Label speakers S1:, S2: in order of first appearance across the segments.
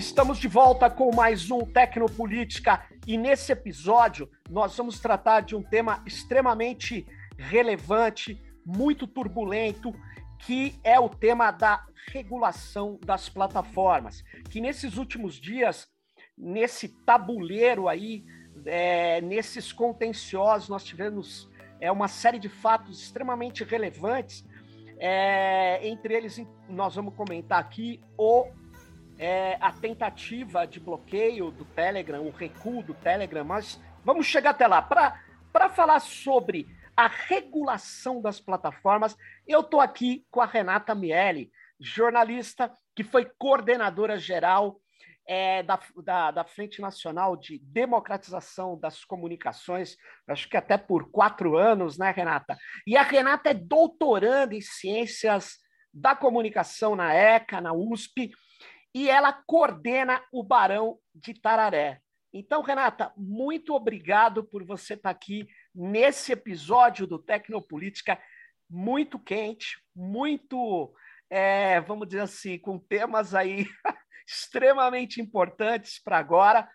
S1: Estamos de volta com mais um Tecnopolítica e nesse episódio nós vamos tratar de um tema extremamente relevante, muito turbulento, que é o tema da regulação das plataformas, que nesses últimos dias, nesse tabuleiro aí, é, nesses contenciosos, nós tivemos é, uma série de fatos extremamente relevantes. É, entre eles, nós vamos comentar aqui o é, a tentativa de bloqueio do Telegram, o recuo do Telegram, mas vamos chegar até lá. Para falar sobre a regulação das plataformas, eu estou aqui com a Renata Miele, jornalista que foi coordenadora geral é, da, da, da, Frente Nacional de Democratização das Comunicações, acho que até por quatro anos, né, Renata? E a Renata é doutoranda em Ciências da Comunicação na ECA, na USP, e ela coordena o Barão de Tararé. Então, Renata, muito obrigado por você estar aqui nesse episódio do Tecnopolítica muito quente, muito, é, vamos dizer assim, com temas aí extremamente importantes para agora.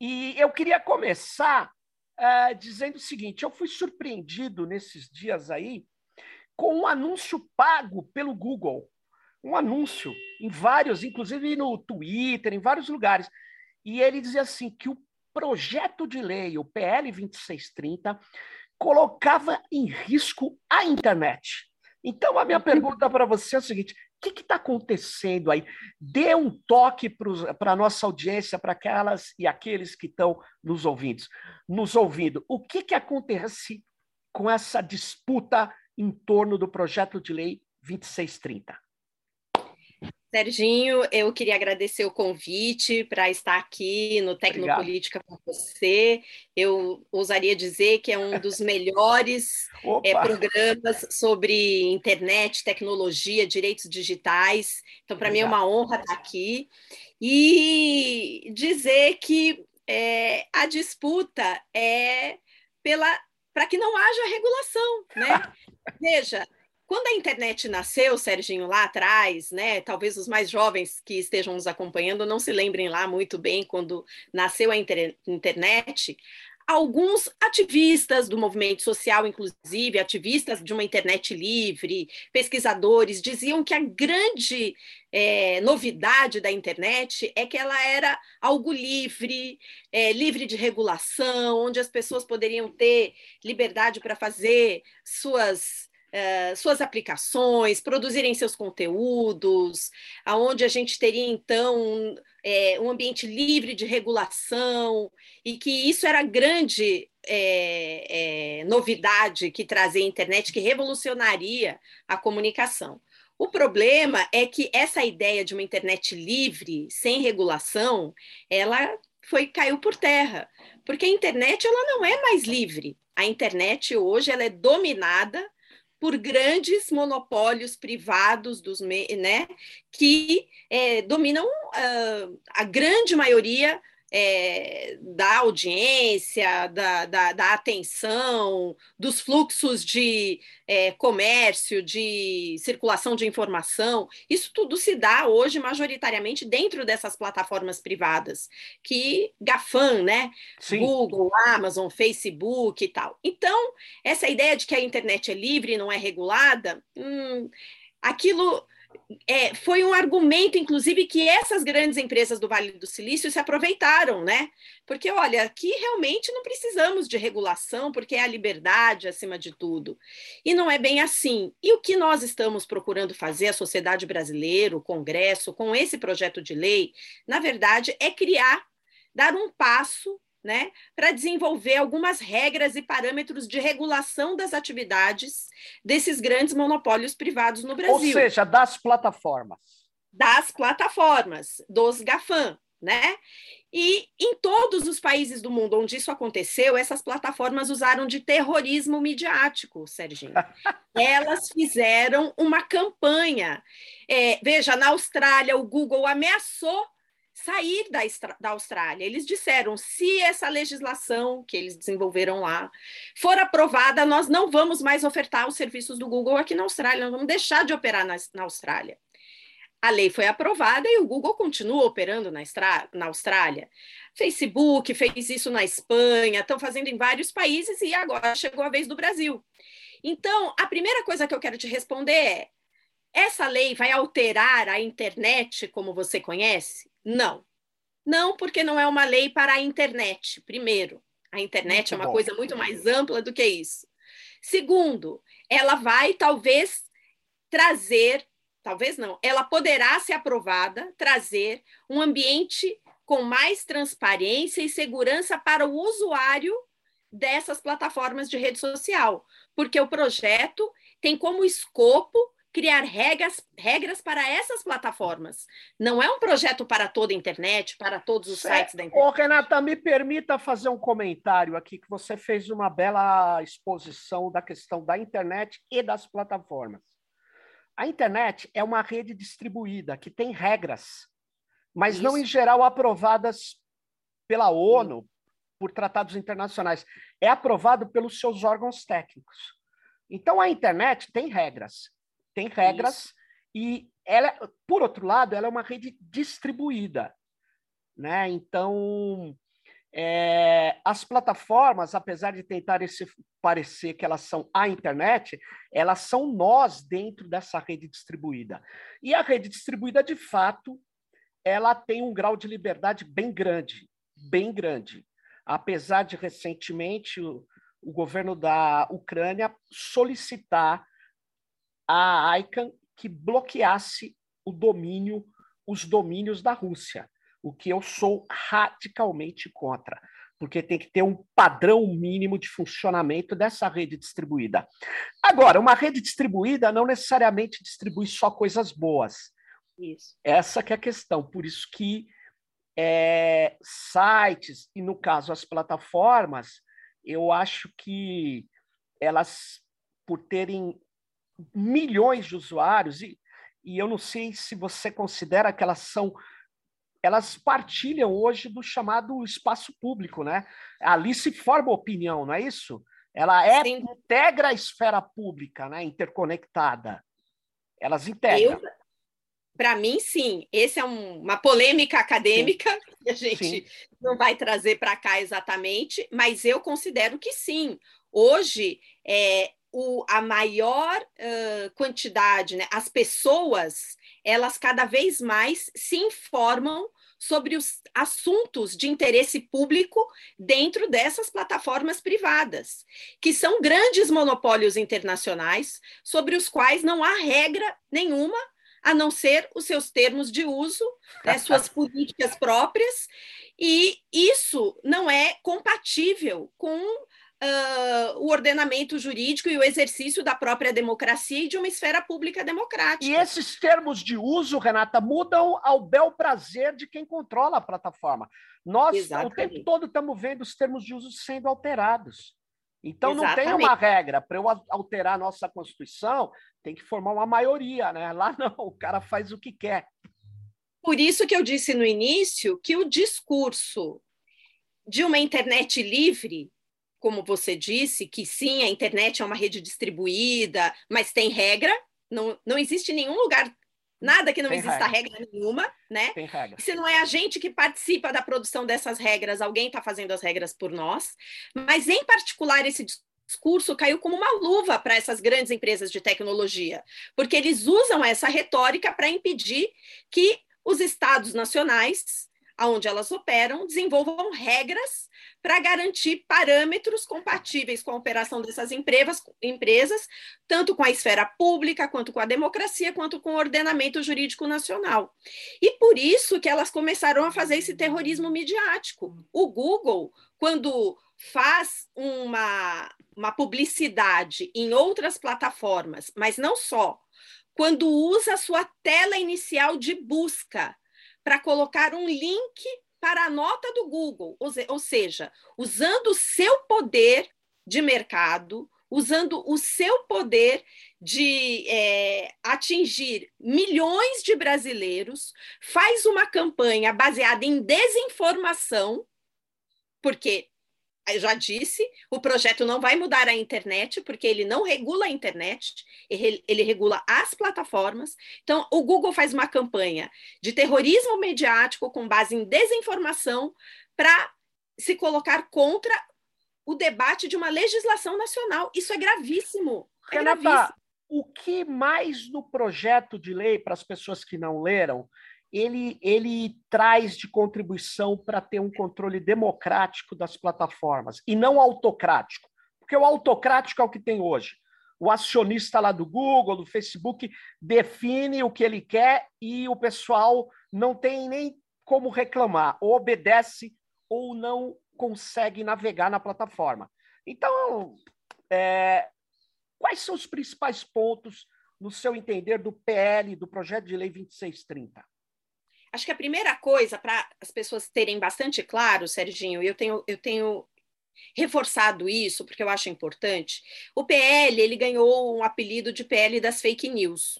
S1: E eu queria começar é, dizendo o seguinte: eu fui surpreendido nesses dias aí com um anúncio pago pelo Google um anúncio em vários, inclusive no Twitter, em vários lugares. E ele dizia assim que o projeto de lei, o PL 2630, colocava em risco a internet. Então, a minha uhum. pergunta para você é o seguinte: o que está acontecendo aí? Dê um toque para a nossa audiência, para aquelas e aqueles que estão nos ouvindo. Nos ouvindo. O que, que acontece com essa disputa em torno do projeto de lei 2630?
S2: Serginho, eu queria agradecer o convite para estar aqui no Tecnopolítica com você. Eu ousaria dizer que é um dos melhores é, programas sobre internet, tecnologia, direitos digitais. Então, para mim é uma honra estar aqui. E dizer que é, a disputa é pela para que não haja regulação, né? Veja, quando a internet nasceu, Serginho, lá atrás, né? Talvez os mais jovens que estejam nos acompanhando não se lembrem lá muito bem quando nasceu a inter internet. Alguns ativistas do movimento social, inclusive ativistas de uma internet livre, pesquisadores, diziam que a grande é, novidade da internet é que ela era algo livre, é, livre de regulação, onde as pessoas poderiam ter liberdade para fazer suas Uh, suas aplicações, produzirem seus conteúdos, aonde a gente teria então é, um ambiente livre de regulação e que isso era grande é, é, novidade que trazia a internet, que revolucionaria a comunicação. O problema é que essa ideia de uma internet livre, sem regulação, ela foi caiu por terra, porque a internet ela não é mais livre. A internet hoje ela é dominada por grandes monopólios privados dos né, que é, dominam uh, a grande maioria é, da audiência, da, da, da, atenção, dos fluxos de é, comércio, de circulação de informação, isso tudo se dá hoje majoritariamente dentro dessas plataformas privadas, que GAFAM, né? Sim. Google, Amazon, Facebook e tal. Então, essa ideia de que a internet é livre e não é regulada, hum, aquilo é, foi um argumento, inclusive, que essas grandes empresas do Vale do Silício se aproveitaram, né? Porque, olha, aqui realmente não precisamos de regulação, porque é a liberdade acima de tudo. E não é bem assim. E o que nós estamos procurando fazer, a sociedade brasileira, o Congresso, com esse projeto de lei, na verdade, é criar, dar um passo né, para desenvolver algumas regras e parâmetros de regulação das atividades desses grandes monopólios privados no Brasil. Ou
S1: seja, das plataformas.
S2: Das plataformas, dos GAFAM, né? E em todos os países do mundo onde isso aconteceu, essas plataformas usaram de terrorismo midiático, Serginho. Elas fizeram uma campanha. É, veja, na Austrália, o Google ameaçou sair da, da Austrália. Eles disseram: se essa legislação que eles desenvolveram lá for aprovada, nós não vamos mais ofertar os serviços do Google aqui na Austrália, nós vamos deixar de operar na, na Austrália. a lei foi aprovada e o Google continua operando na, na Austrália. Facebook fez isso na Espanha, estão fazendo em vários países e agora chegou a vez do Brasil. Então, a primeira coisa que eu quero te responder é: essa lei vai alterar a internet como você conhece? Não. Não, porque não é uma lei para a internet, primeiro. A internet muito é uma bom. coisa muito mais ampla do que isso. Segundo, ela vai talvez trazer, talvez não, ela poderá ser aprovada, trazer um ambiente com mais transparência e segurança para o usuário dessas plataformas de rede social, porque o projeto tem como escopo criar regras, regras para essas plataformas. Não é um projeto para toda a internet, para todos os sites da internet.
S1: Ô, Renata, me permita fazer um comentário aqui, que você fez uma bela exposição da questão da internet e das plataformas. A internet é uma rede distribuída que tem regras, mas Isso. não em geral aprovadas pela ONU, por tratados internacionais. É aprovado pelos seus órgãos técnicos. Então, a internet tem regras tem regras Isso. e ela, por outro lado, ela é uma rede distribuída, né? Então, é, as plataformas, apesar de tentarem se parecer que elas são a internet, elas são nós dentro dessa rede distribuída. E a rede distribuída, de fato, ela tem um grau de liberdade bem grande, bem grande. Apesar de recentemente o, o governo da Ucrânia solicitar a ICANN que bloqueasse o domínio, os domínios da Rússia, o que eu sou radicalmente contra, porque tem que ter um padrão mínimo de funcionamento dessa rede distribuída. Agora, uma rede distribuída não necessariamente distribui só coisas boas. Isso. Essa que é a questão. Por isso que é, sites, e no caso as plataformas, eu acho que elas, por terem milhões de usuários, e, e eu não sei se você considera que elas são elas partilham hoje do chamado espaço público, né? Ali se forma opinião, não é isso? Ela é, integra a esfera pública, né? Interconectada. Elas integram.
S2: Para mim, sim. Essa é um, uma polêmica acadêmica sim. que a gente sim. não vai trazer para cá exatamente, mas eu considero que sim. Hoje, é, o, a maior uh, quantidade, né, as pessoas, elas cada vez mais se informam sobre os assuntos de interesse público dentro dessas plataformas privadas, que são grandes monopólios internacionais sobre os quais não há regra nenhuma a não ser os seus termos de uso, né, suas políticas próprias, e isso não é compatível com uh, o ordenamento jurídico e o exercício da própria democracia e de uma esfera pública democrática.
S1: E esses termos de uso, Renata, mudam ao bel prazer de quem controla a plataforma. Nós, Exatamente. o tempo todo, estamos vendo os termos de uso sendo alterados. Então, Exatamente. não tem uma regra. Para eu alterar a nossa Constituição, tem que formar uma maioria. Né? Lá não, o cara faz o que quer.
S2: Por isso que eu disse no início que o discurso de uma internet livre como você disse, que sim, a internet é uma rede distribuída, mas tem regra, não, não existe nenhum lugar, nada que não tem exista regra. regra. nenhuma, né? Tem regra. Se não é a gente que participa da produção dessas regras, alguém está fazendo as regras por nós, mas em particular esse discurso caiu como uma luva para essas grandes empresas de tecnologia, porque eles usam essa retórica para impedir que os estados nacionais, onde elas operam, desenvolvam regras para garantir parâmetros compatíveis com a operação dessas empresas, empresas, tanto com a esfera pública, quanto com a democracia, quanto com o ordenamento jurídico nacional. E por isso que elas começaram a fazer esse terrorismo midiático. O Google, quando faz uma, uma publicidade em outras plataformas, mas não só, quando usa a sua tela inicial de busca para colocar um link para a nota do Google, ou seja, usando o seu poder de mercado, usando o seu poder de é, atingir milhões de brasileiros, faz uma campanha baseada em desinformação, porque já disse, o projeto não vai mudar a internet, porque ele não regula a internet, ele, ele, regula as plataformas. Então, o Google faz uma campanha de terrorismo mediático com base em desinformação para se colocar contra o debate de uma legislação nacional. Isso é gravíssimo. É
S1: Renata,
S2: gravíssimo.
S1: o que mais no projeto de lei, para as pessoas que não leram, ele, ele traz de contribuição para ter um controle democrático das plataformas e não autocrático. Porque o autocrático é o que tem hoje. O acionista lá do Google, do Facebook, define o que ele quer e o pessoal não tem nem como reclamar, ou obedece ou não consegue navegar na plataforma. Então, é, quais são os principais pontos, no seu entender, do PL, do projeto de lei 2630?
S2: Acho que a primeira coisa, para as pessoas terem bastante claro, Serginho, eu tenho, eu tenho reforçado isso, porque eu acho importante, o PL ele ganhou um apelido de PL das fake news.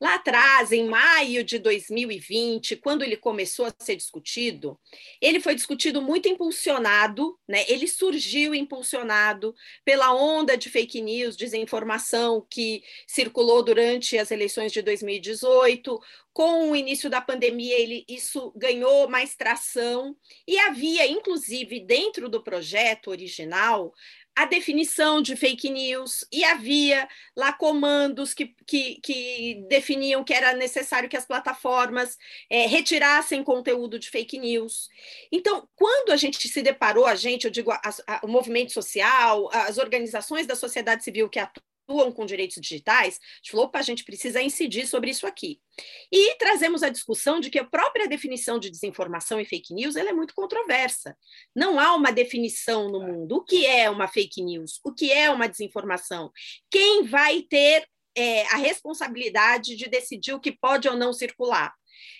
S2: Lá atrás, em maio de 2020, quando ele começou a ser discutido, ele foi discutido muito impulsionado, né? Ele surgiu impulsionado pela onda de fake news, desinformação que circulou durante as eleições de 2018. Com o início da pandemia, ele, isso ganhou mais tração e havia, inclusive, dentro do projeto original, a definição de fake news e havia lá comandos que, que, que definiam que era necessário que as plataformas é, retirassem conteúdo de fake news. Então, quando a gente se deparou, a gente, eu digo, a, a, o movimento social, as organizações da sociedade civil que atuam atuam com direitos digitais, a gente falou, opa, a gente precisa incidir sobre isso aqui. E trazemos a discussão de que a própria definição de desinformação e fake news ela é muito controversa. Não há uma definição no mundo. O que é uma fake news? O que é uma desinformação? Quem vai ter é, a responsabilidade de decidir o que pode ou não circular?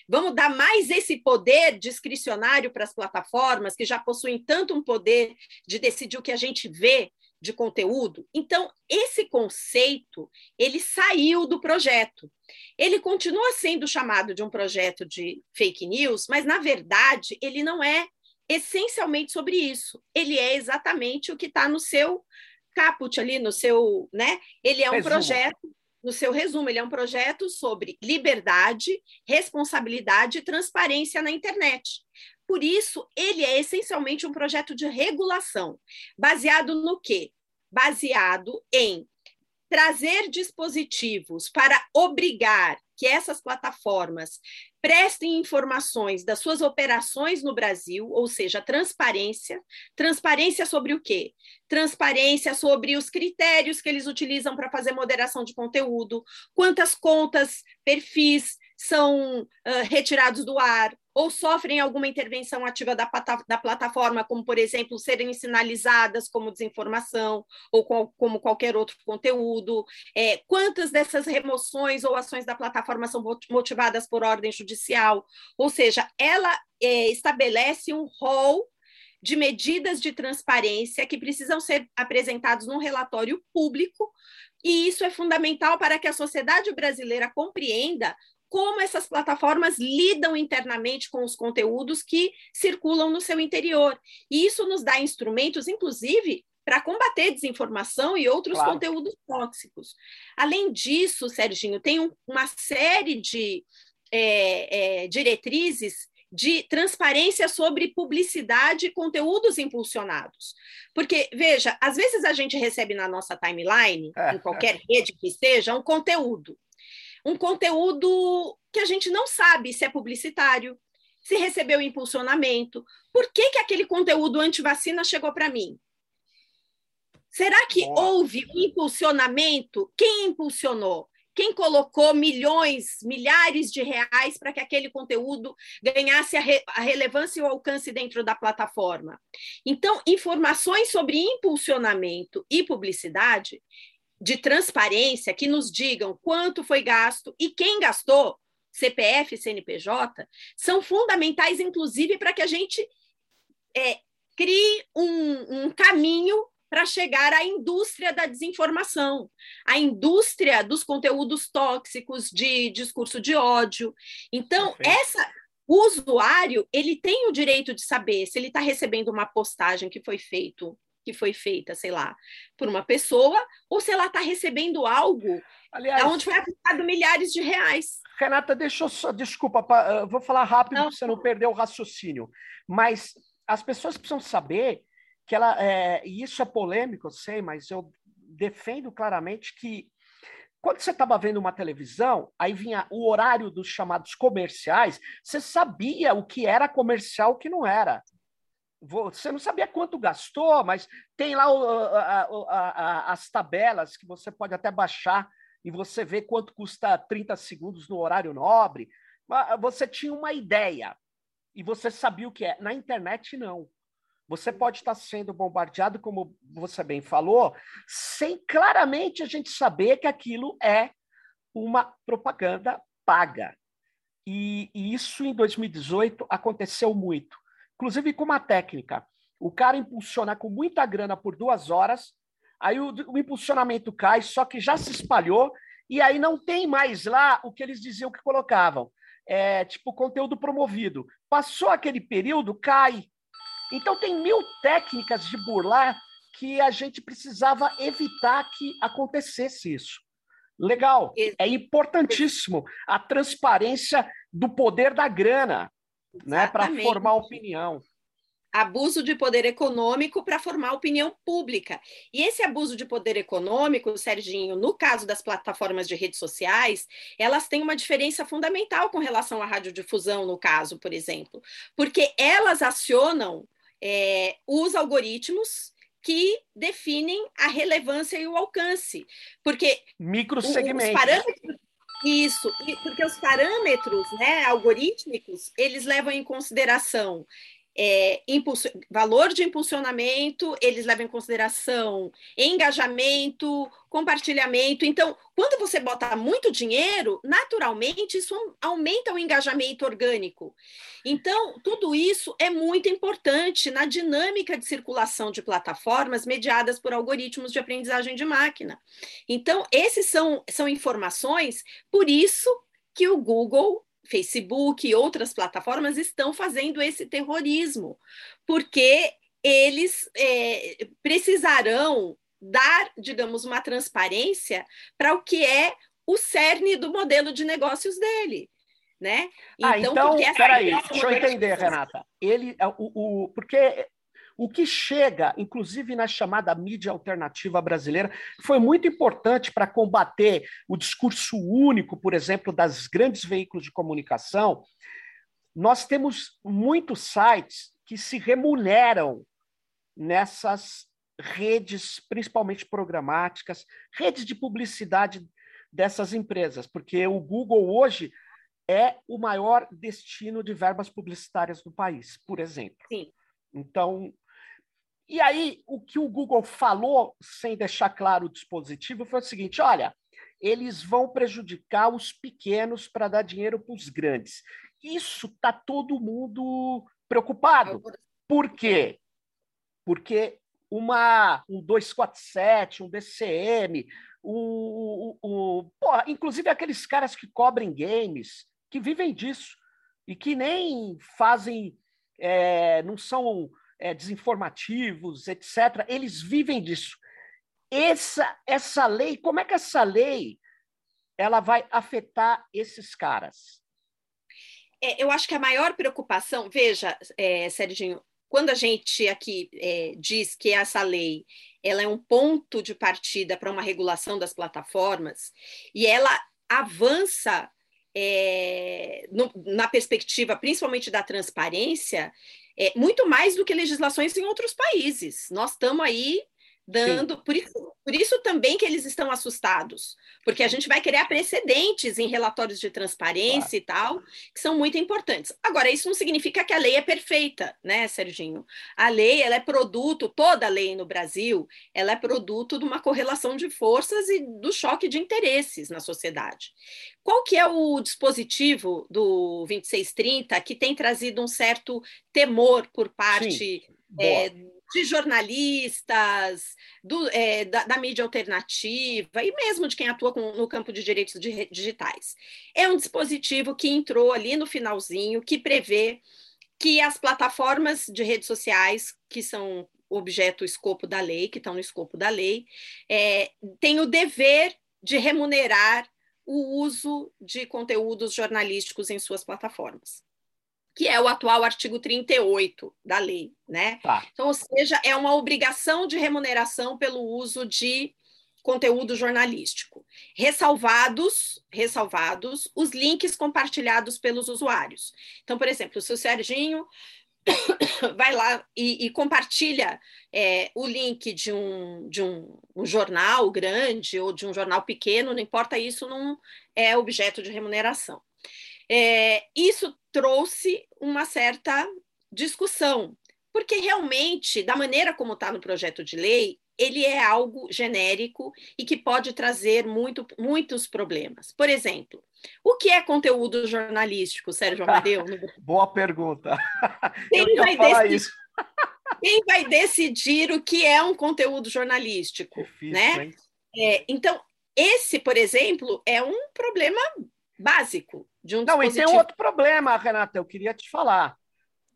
S2: Vamos dar mais esse poder discricionário para as plataformas, que já possuem tanto um poder de decidir o que a gente vê de conteúdo. Então, esse conceito, ele saiu do projeto. Ele continua sendo chamado de um projeto de fake news, mas na verdade, ele não é essencialmente sobre isso. Ele é exatamente o que está no seu caput ali, no seu, né? Ele é um resumo. projeto no seu resumo, ele é um projeto sobre liberdade, responsabilidade e transparência na internet. Por isso, ele é essencialmente um projeto de regulação, baseado no quê? Baseado em trazer dispositivos para obrigar que essas plataformas prestem informações das suas operações no Brasil, ou seja, transparência. Transparência sobre o quê? Transparência sobre os critérios que eles utilizam para fazer moderação de conteúdo, quantas contas, perfis são uh, retirados do ar, ou sofrem alguma intervenção ativa da, da plataforma, como, por exemplo, serem sinalizadas como desinformação ou com, como qualquer outro conteúdo, é, quantas dessas remoções ou ações da plataforma são motivadas por ordem judicial, ou seja, ela é, estabelece um rol de medidas de transparência que precisam ser apresentados num relatório público, e isso é fundamental para que a sociedade brasileira compreenda como essas plataformas lidam internamente com os conteúdos que circulam no seu interior. E isso nos dá instrumentos, inclusive, para combater desinformação e outros claro. conteúdos tóxicos. Além disso, Serginho, tem um, uma série de é, é, diretrizes de transparência sobre publicidade e conteúdos impulsionados. Porque, veja, às vezes a gente recebe na nossa timeline, é, em qualquer rede que seja, um conteúdo um conteúdo que a gente não sabe se é publicitário, se recebeu impulsionamento. Por que, que aquele conteúdo anti-vacina chegou para mim? Será que Boa. houve um impulsionamento? Quem impulsionou? Quem colocou milhões, milhares de reais para que aquele conteúdo ganhasse a, re, a, relevância e o alcance dentro da plataforma? Então, informações sobre impulsionamento e publicidade, de transparência que nos digam quanto foi gasto e quem gastou, CPF e CNPJ, são fundamentais, inclusive, para que a gente é, crie um, um caminho para chegar à indústria da desinformação, à indústria dos conteúdos tóxicos de discurso de ódio. Então, essa o usuário ele tem o direito de saber se ele está recebendo uma postagem que foi feito que foi feita, sei lá, por uma pessoa, ou se ela está recebendo algo Aliás, onde foi aplicado milhares de reais.
S1: Renata, deixa eu só, desculpa, vou falar rápido para você não perder o raciocínio, mas as pessoas precisam saber que ela, é, e isso é polêmico, eu sei, mas eu defendo claramente que quando você estava vendo uma televisão, aí vinha o horário dos chamados comerciais, você sabia o que era comercial e o que não era. Você não sabia quanto gastou, mas tem lá o, a, a, a, as tabelas que você pode até baixar e você vê quanto custa 30 segundos no horário nobre. Você tinha uma ideia e você sabia o que é. Na internet, não. Você pode estar sendo bombardeado, como você bem falou, sem claramente a gente saber que aquilo é uma propaganda paga. E, e isso em 2018 aconteceu muito, inclusive com uma técnica. O cara impulsiona com muita grana por duas horas, aí o, o impulsionamento cai, só que já se espalhou, e aí não tem mais lá o que eles diziam que colocavam. É, tipo, conteúdo promovido. Passou aquele período, cai. Então, tem mil técnicas de burlar que a gente precisava evitar que acontecesse isso. Legal, é importantíssimo a transparência do poder da grana, né, para formar opinião
S2: abuso de poder econômico para formar opinião pública. E esse abuso de poder econômico, Serginho, no caso das plataformas de redes sociais, elas têm uma diferença fundamental com relação à radiodifusão, no caso, por exemplo, porque elas acionam é, os algoritmos que definem a relevância e o alcance. Porque
S1: microsegmentos.
S2: Os parâmetros isso, porque os parâmetros né, algorítmicos, eles levam em consideração é, valor de impulsionamento, eles levam em consideração engajamento, compartilhamento. Então, quando você bota muito dinheiro, naturalmente isso aumenta o engajamento orgânico. Então, tudo isso é muito importante na dinâmica de circulação de plataformas mediadas por algoritmos de aprendizagem de máquina. Então, esses são, são informações, por isso que o Google Facebook e outras plataformas estão fazendo esse terrorismo, porque eles é, precisarão dar, digamos, uma transparência para o que é o cerne do modelo de negócios dele. Né?
S1: Ah, então, então peraí, deixa eu entender, Renata. Ele, o, o, porque o que chega, inclusive na chamada mídia alternativa brasileira, foi muito importante para combater o discurso único, por exemplo, das grandes veículos de comunicação. Nós temos muitos sites que se remuneram nessas redes, principalmente programáticas, redes de publicidade dessas empresas, porque o Google hoje é o maior destino de verbas publicitárias do país, por exemplo.
S2: Sim.
S1: Então, e aí, o que o Google falou, sem deixar claro o dispositivo, foi o seguinte: olha, eles vão prejudicar os pequenos para dar dinheiro para os grandes. Isso está todo mundo preocupado. Por quê? Porque uma, um 247, um DCM, o, o, o, porra, inclusive aqueles caras que cobrem games, que vivem disso e que nem fazem, é, não são é, desinformativos, etc., eles vivem disso. Essa, essa lei, como é que essa lei ela vai afetar esses caras?
S2: É, eu acho que a maior preocupação, veja, é, Serginho, quando a gente aqui é, diz que essa lei ela é um ponto de partida para uma regulação das plataformas e ela avança é, no, na perspectiva principalmente da transparência, é, muito mais do que legislações em outros países. Nós estamos aí dando. Por isso, por isso também que eles estão assustados, porque a gente vai criar precedentes em relatórios de transparência claro. e tal, que são muito importantes. Agora, isso não significa que a lei é perfeita, né, Serginho? A lei ela é produto, toda a lei no Brasil, ela é produto de uma correlação de forças e do choque de interesses na sociedade. Qual que é o dispositivo do 2630 que tem trazido um certo temor por parte de jornalistas, do, é, da, da, mídia alternativa e mesmo de quem atua com, no campo de direitos digitais. É um dispositivo que entrou ali no finalzinho, que prevê que as plataformas de redes sociais que são objeto, escopo da lei, que estão no escopo da lei, é, tem o dever de remunerar o uso de conteúdos jornalísticos em suas plataformas, que é o atual artigo 38 da lei, né? Tá. Então, ou seja, é uma obrigação de remuneração pelo uso de conteúdo jornalístico, ressalvados, ressalvados os links compartilhados pelos usuários. Então, por exemplo, se o Serginho vai lá e, e compartilha é, o link de, um, de um, um, jornal grande ou de um jornal pequeno, não importa, isso não é objeto de remuneração. É, isso trouxe uma certa discussão, porque realmente, da maneira como está no projeto de lei, ele é algo genérico e que pode trazer muito, muitos problemas. Por exemplo, o que é conteúdo jornalístico, Sérgio Amadeu?
S1: Boa pergunta.
S2: Quem vai, decidir, quem vai, decidir, o que é um conteúdo jornalístico? Difícil, né? É, então, esse, por exemplo, é um problema básico de um
S1: Não, e tem outro problema, Renata, eu queria te falar.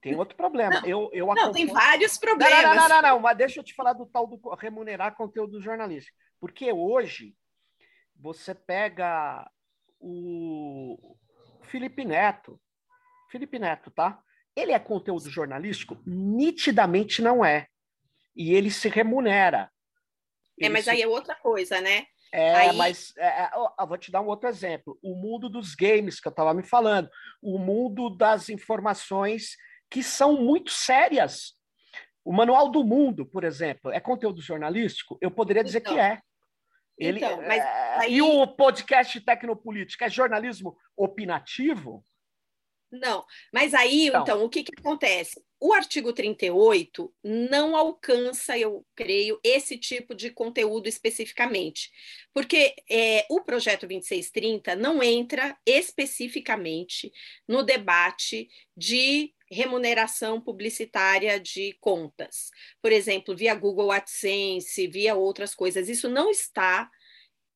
S1: Tem outro problema.
S2: Não,
S1: eu, eu
S2: não tem vários problemas.
S1: Não, não, não, não, mas deixa eu te falar do tal do remunerar conteúdo jornalístico. Porque hoje você pega o Felipe Neto. Felipe Neto, tá? Ele é conteúdo jornalístico? Nitidamente não é. E ele se remunera.
S2: Ele é, mas se... aí é outra coisa, né?
S1: É, aí... mas é, é vou te dar um outro exemplo. O mundo dos games que eu estava me falando, o mundo das informações que são muito sérias. O Manual do Mundo, por exemplo, é conteúdo jornalístico? Eu poderia dizer então, que é. Ele, então, mas é, aí... E o podcast Tecnopolítica é jornalismo opinativo?
S2: Não, mas aí, então, então o que, que acontece? O artigo 38 não alcança, eu creio, esse tipo de conteúdo especificamente, porque é, o projeto 2630 não entra especificamente no debate de remuneração publicitária de contas. Por exemplo, via Google AdSense, via outras coisas. Isso não está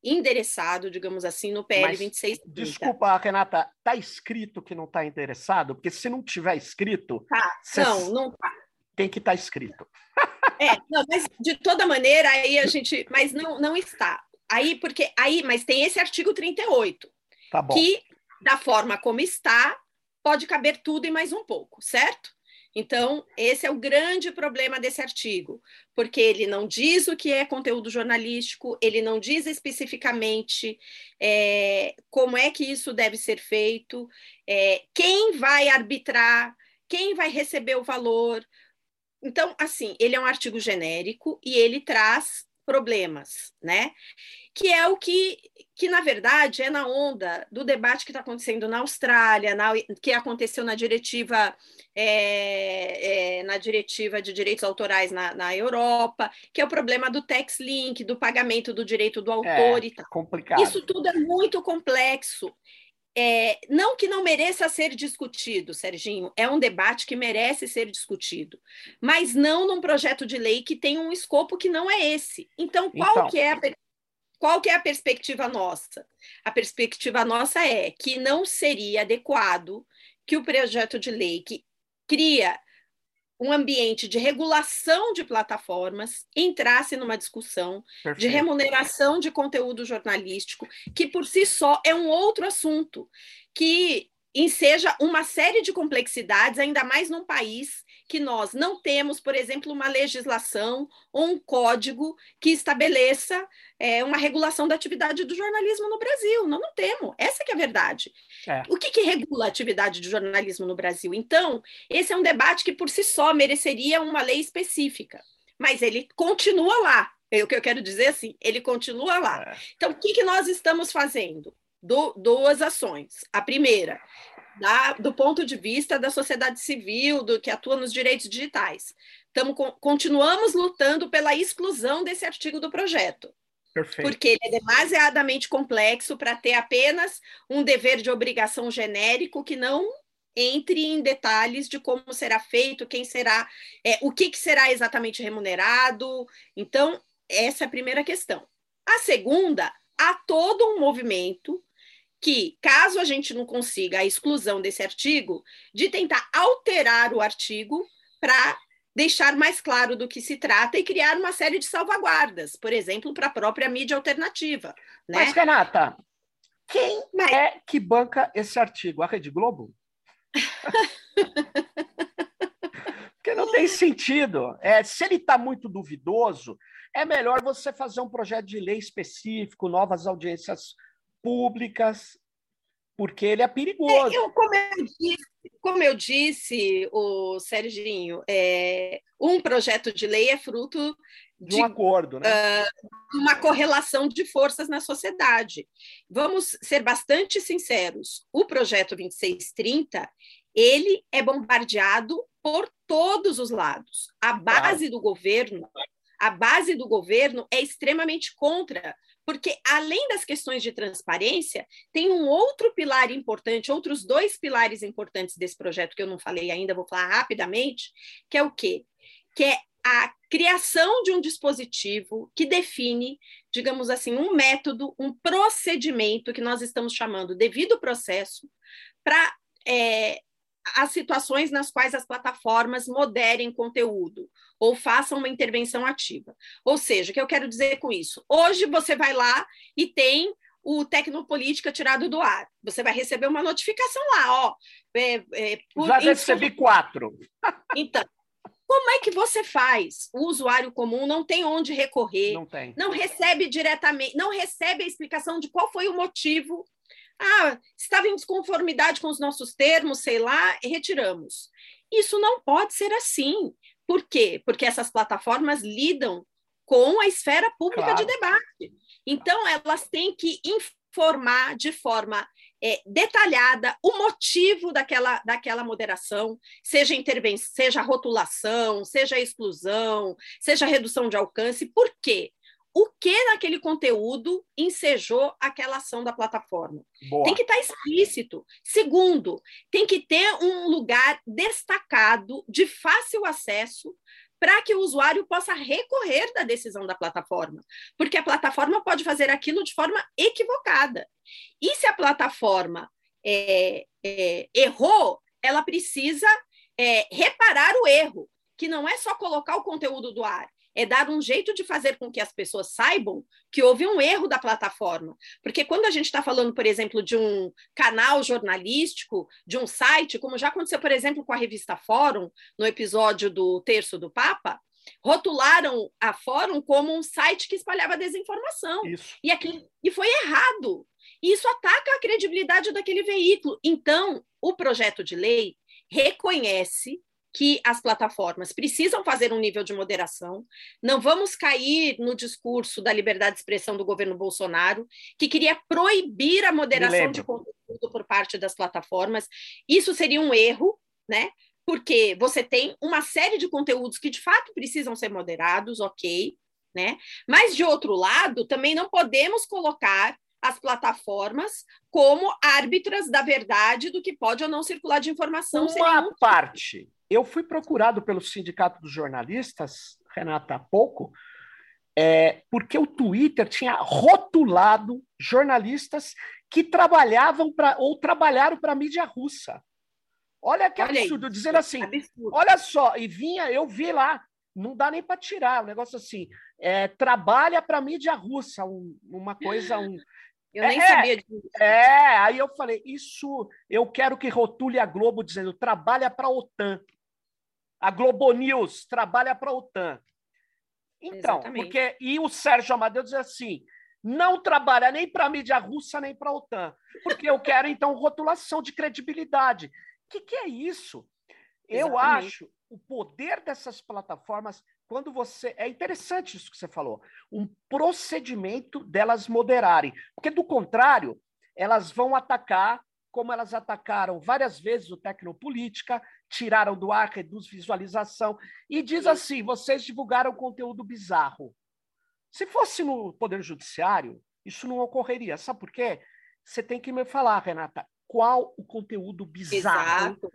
S2: endereçado, digamos assim, no PL Mas, 26.
S1: Desculpa, Renata, está escrito que não está endereçado? Porque se não tiver escrito.
S2: Tá, não, não tá.
S1: Tem que estar tá escrito.
S2: É, não, mas de toda maneira, aí a gente. Mas não, não está. Aí, porque aí, mas tem esse artigo 38.
S1: Tá bom.
S2: Que, da forma como está, pode caber tudo e mais um pouco, certo? Então, esse é o grande problema desse artigo, porque ele não diz o que é conteúdo jornalístico, ele não diz especificamente é, como é que isso deve ser feito, é, quem vai arbitrar, quem vai receber o valor. Então, assim, ele é um artigo genérico e ele traz problemas, né? Que é o que, que na verdade, é na onda do debate que está acontecendo na Austrália, na, que aconteceu na diretiva, é, é, na diretiva de direitos autorais na, na, Europa, que é o problema do tax link, do pagamento do direito do autor
S1: é,
S2: e tal.
S1: Complicado.
S2: Isso tudo é muito complexo. É, não que não mereça ser discutido, Serginho, é um debate que merece ser discutido, mas não num projeto de lei que tem um escopo que não é esse. Então, qual então. que é a qual que é a perspectiva nossa? A perspectiva nossa é que não seria adequado que o projeto de lei que cria um ambiente de regulação de plataformas entrasse numa discussão Perfeito. de remuneração de conteúdo jornalístico, que por si só é um outro assunto, que enseja uma série de complexidades, ainda mais num país que nós não temos, por exemplo, uma legislação ou um código que estabeleça é, uma regulação da atividade do jornalismo no Brasil. Não, não temos. Essa que é a verdade. É. O que, que regula a atividade do jornalismo no Brasil? Então, esse é um debate que por si só mereceria uma lei específica, mas ele continua lá. É o que eu quero dizer assim, ele continua lá. É. Então, o que, que nós estamos fazendo? Do, duas ações. A primeira, da, do ponto de vista da sociedade civil, do que atua nos direitos digitais. Tamo, continuamos lutando pela exclusão desse artigo do projeto.
S1: Perfeito.
S2: Porque ele é demasiadamente complexo para ter apenas um dever de obrigação genérico que não entre em detalhes de como será feito, quem será, é, o que, que será exatamente remunerado. Então, essa é a primeira questão. A segunda, há todo um movimento que, caso a gente não consiga a exclusão desse artigo, de tentar alterar o artigo para deixar mais claro do que se trata e criar uma série de salvaguardas, por exemplo, para a própria mídia alternativa. Né?
S1: Mas, Renata, quem Mas... é que banca esse artigo? A Rede Globo? Porque não tem sentido. É, se ele está muito duvidoso, é melhor você fazer um projeto de lei específico, novas audiências públicas, porque ele é perigoso.
S2: É, eu, como, eu disse, como, eu disse, o Serginho, é, um projeto de lei é fruto
S1: de, de um acordo, né?
S2: Uh, uma correlação de forças na sociedade. Vamos ser bastante sinceros. O projeto 2630 ele é bombardeado por todos os lados. A base do governo, a base do governo é extremamente contra, porque além das questões de transparência, tem um outro pilar importante, outros dois pilares importantes desse projeto que eu não falei ainda, vou falar rapidamente, que é o quê? Que é a criação de um dispositivo que define, digamos assim, um método, um procedimento que nós estamos chamando devido processo para é, as situações nas quais as plataformas moderem conteúdo ou façam uma intervenção ativa. Ou seja, o que eu quero dizer com isso? Hoje você vai lá e tem o Tecnopolítica tirado do ar. Você vai receber uma notificação lá, ó.
S1: É, é, por, Já recebi quatro.
S2: Então, como é que você faz? O usuário comum não tem onde recorrer,
S1: não, tem.
S2: não recebe diretamente, não recebe a explicação de qual foi o motivo ah, estava em desconformidade com os nossos termos, sei lá, retiramos. Isso não pode ser assim. Por quê? Porque essas plataformas lidam com a esfera pública claro. de debate. Então, elas têm que informar de forma é, detalhada o motivo daquela, daquela moderação, seja intervenção, seja rotulação, seja exclusão, seja redução de alcance. Por quê? O que naquele conteúdo ensejou aquela ação da plataforma. Boa. Tem que estar tá explícito. Segundo, tem que ter um lugar destacado, de fácil acesso, para que o usuário possa recorrer da decisão da plataforma, porque a plataforma pode fazer aquilo de forma equivocada. E se a plataforma é, é, errou, ela precisa é, reparar o erro, que não é só colocar o conteúdo do ar, é dar um jeito de fazer com que as pessoas saibam que houve um erro da plataforma. Porque quando a gente está falando, por exemplo, de um canal jornalístico, de um site, como já aconteceu, por exemplo, com a revista Fórum, no episódio do Terço do Papa, rotularam a Fórum como um site que espalhava desinformação. Isso. E, aquilo, e foi errado. E isso ataca a credibilidade daquele veículo. Então, o projeto de lei reconhece que as plataformas precisam fazer um nível de moderação. Não vamos cair no discurso da liberdade de expressão do governo Bolsonaro, que queria proibir a moderação de conteúdo por parte das plataformas. Isso seria um erro, né? Porque você tem uma série de conteúdos que de fato precisam ser moderados, ok, né? Mas de outro lado, também não podemos colocar as plataformas como árbitras da verdade do que pode ou não circular de informação.
S1: Uma parte eu fui procurado pelo Sindicato dos Jornalistas, Renata, há pouco, é, porque o Twitter tinha rotulado jornalistas que trabalhavam para ou trabalharam para a mídia russa. Olha que olha absurdo, aí, dizendo assim, absurdo. olha só, e vinha, eu vi lá, não dá nem para tirar, um negócio assim, é, trabalha para a mídia russa, um, uma coisa, um,
S2: eu nem é, sabia disso.
S1: É, aí eu falei, isso eu quero que rotule a Globo dizendo trabalha para a OTAN. A Globo News trabalha para a OTAN. Então, Exatamente. porque e o Sérgio Amadeu diz assim: não trabalha nem para a mídia russa nem para a OTAN, porque eu quero então rotulação de credibilidade. O que, que é isso? Exatamente. Eu acho o poder dessas plataformas quando você é interessante isso que você falou, um procedimento delas moderarem, porque do contrário elas vão atacar como elas atacaram várias vezes o Tecnopolítica, tiraram do ar, reduz visualização, e diz assim: vocês divulgaram conteúdo bizarro. Se fosse no Poder Judiciário, isso não ocorreria. Sabe por quê? Você tem que me falar, Renata, qual o conteúdo bizarro Exato.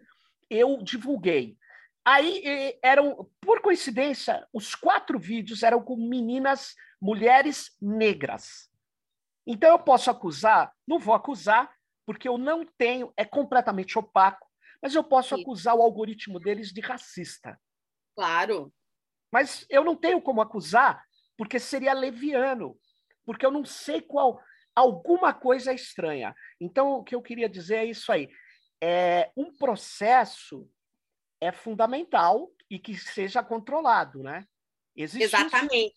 S1: eu divulguei. Aí eram, por coincidência, os quatro vídeos eram com meninas, mulheres negras. Então eu posso acusar, não vou acusar, porque eu não tenho, é completamente opaco, mas eu posso Sim. acusar o algoritmo deles de racista.
S2: Claro.
S1: Mas eu não tenho como acusar, porque seria leviano, porque eu não sei qual. Alguma coisa é estranha. Então, o que eu queria dizer é isso aí. É, um processo é fundamental e que seja controlado, né?
S2: Existe Exatamente.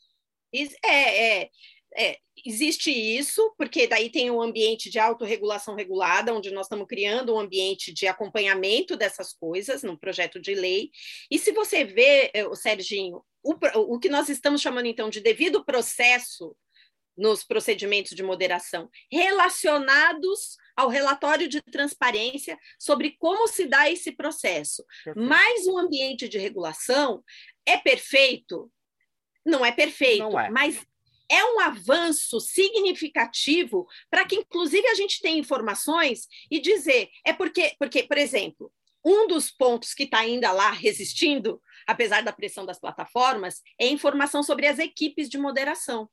S2: É, é, é, existe isso, porque daí tem um ambiente de autorregulação regulada, onde nós estamos criando um ambiente de acompanhamento dessas coisas no projeto de lei. E se você vê, o eh, Serginho, o, o que nós estamos chamando então de devido processo nos procedimentos de moderação, relacionados ao relatório de transparência sobre como se dá esse processo. Perfeito. Mais um ambiente de regulação é perfeito? Não é perfeito, Não é. mas é um avanço significativo para que, inclusive, a gente tenha informações e dizer. É porque, porque por exemplo, um dos pontos que está ainda lá resistindo, apesar da pressão das plataformas, é informação sobre as equipes de moderação.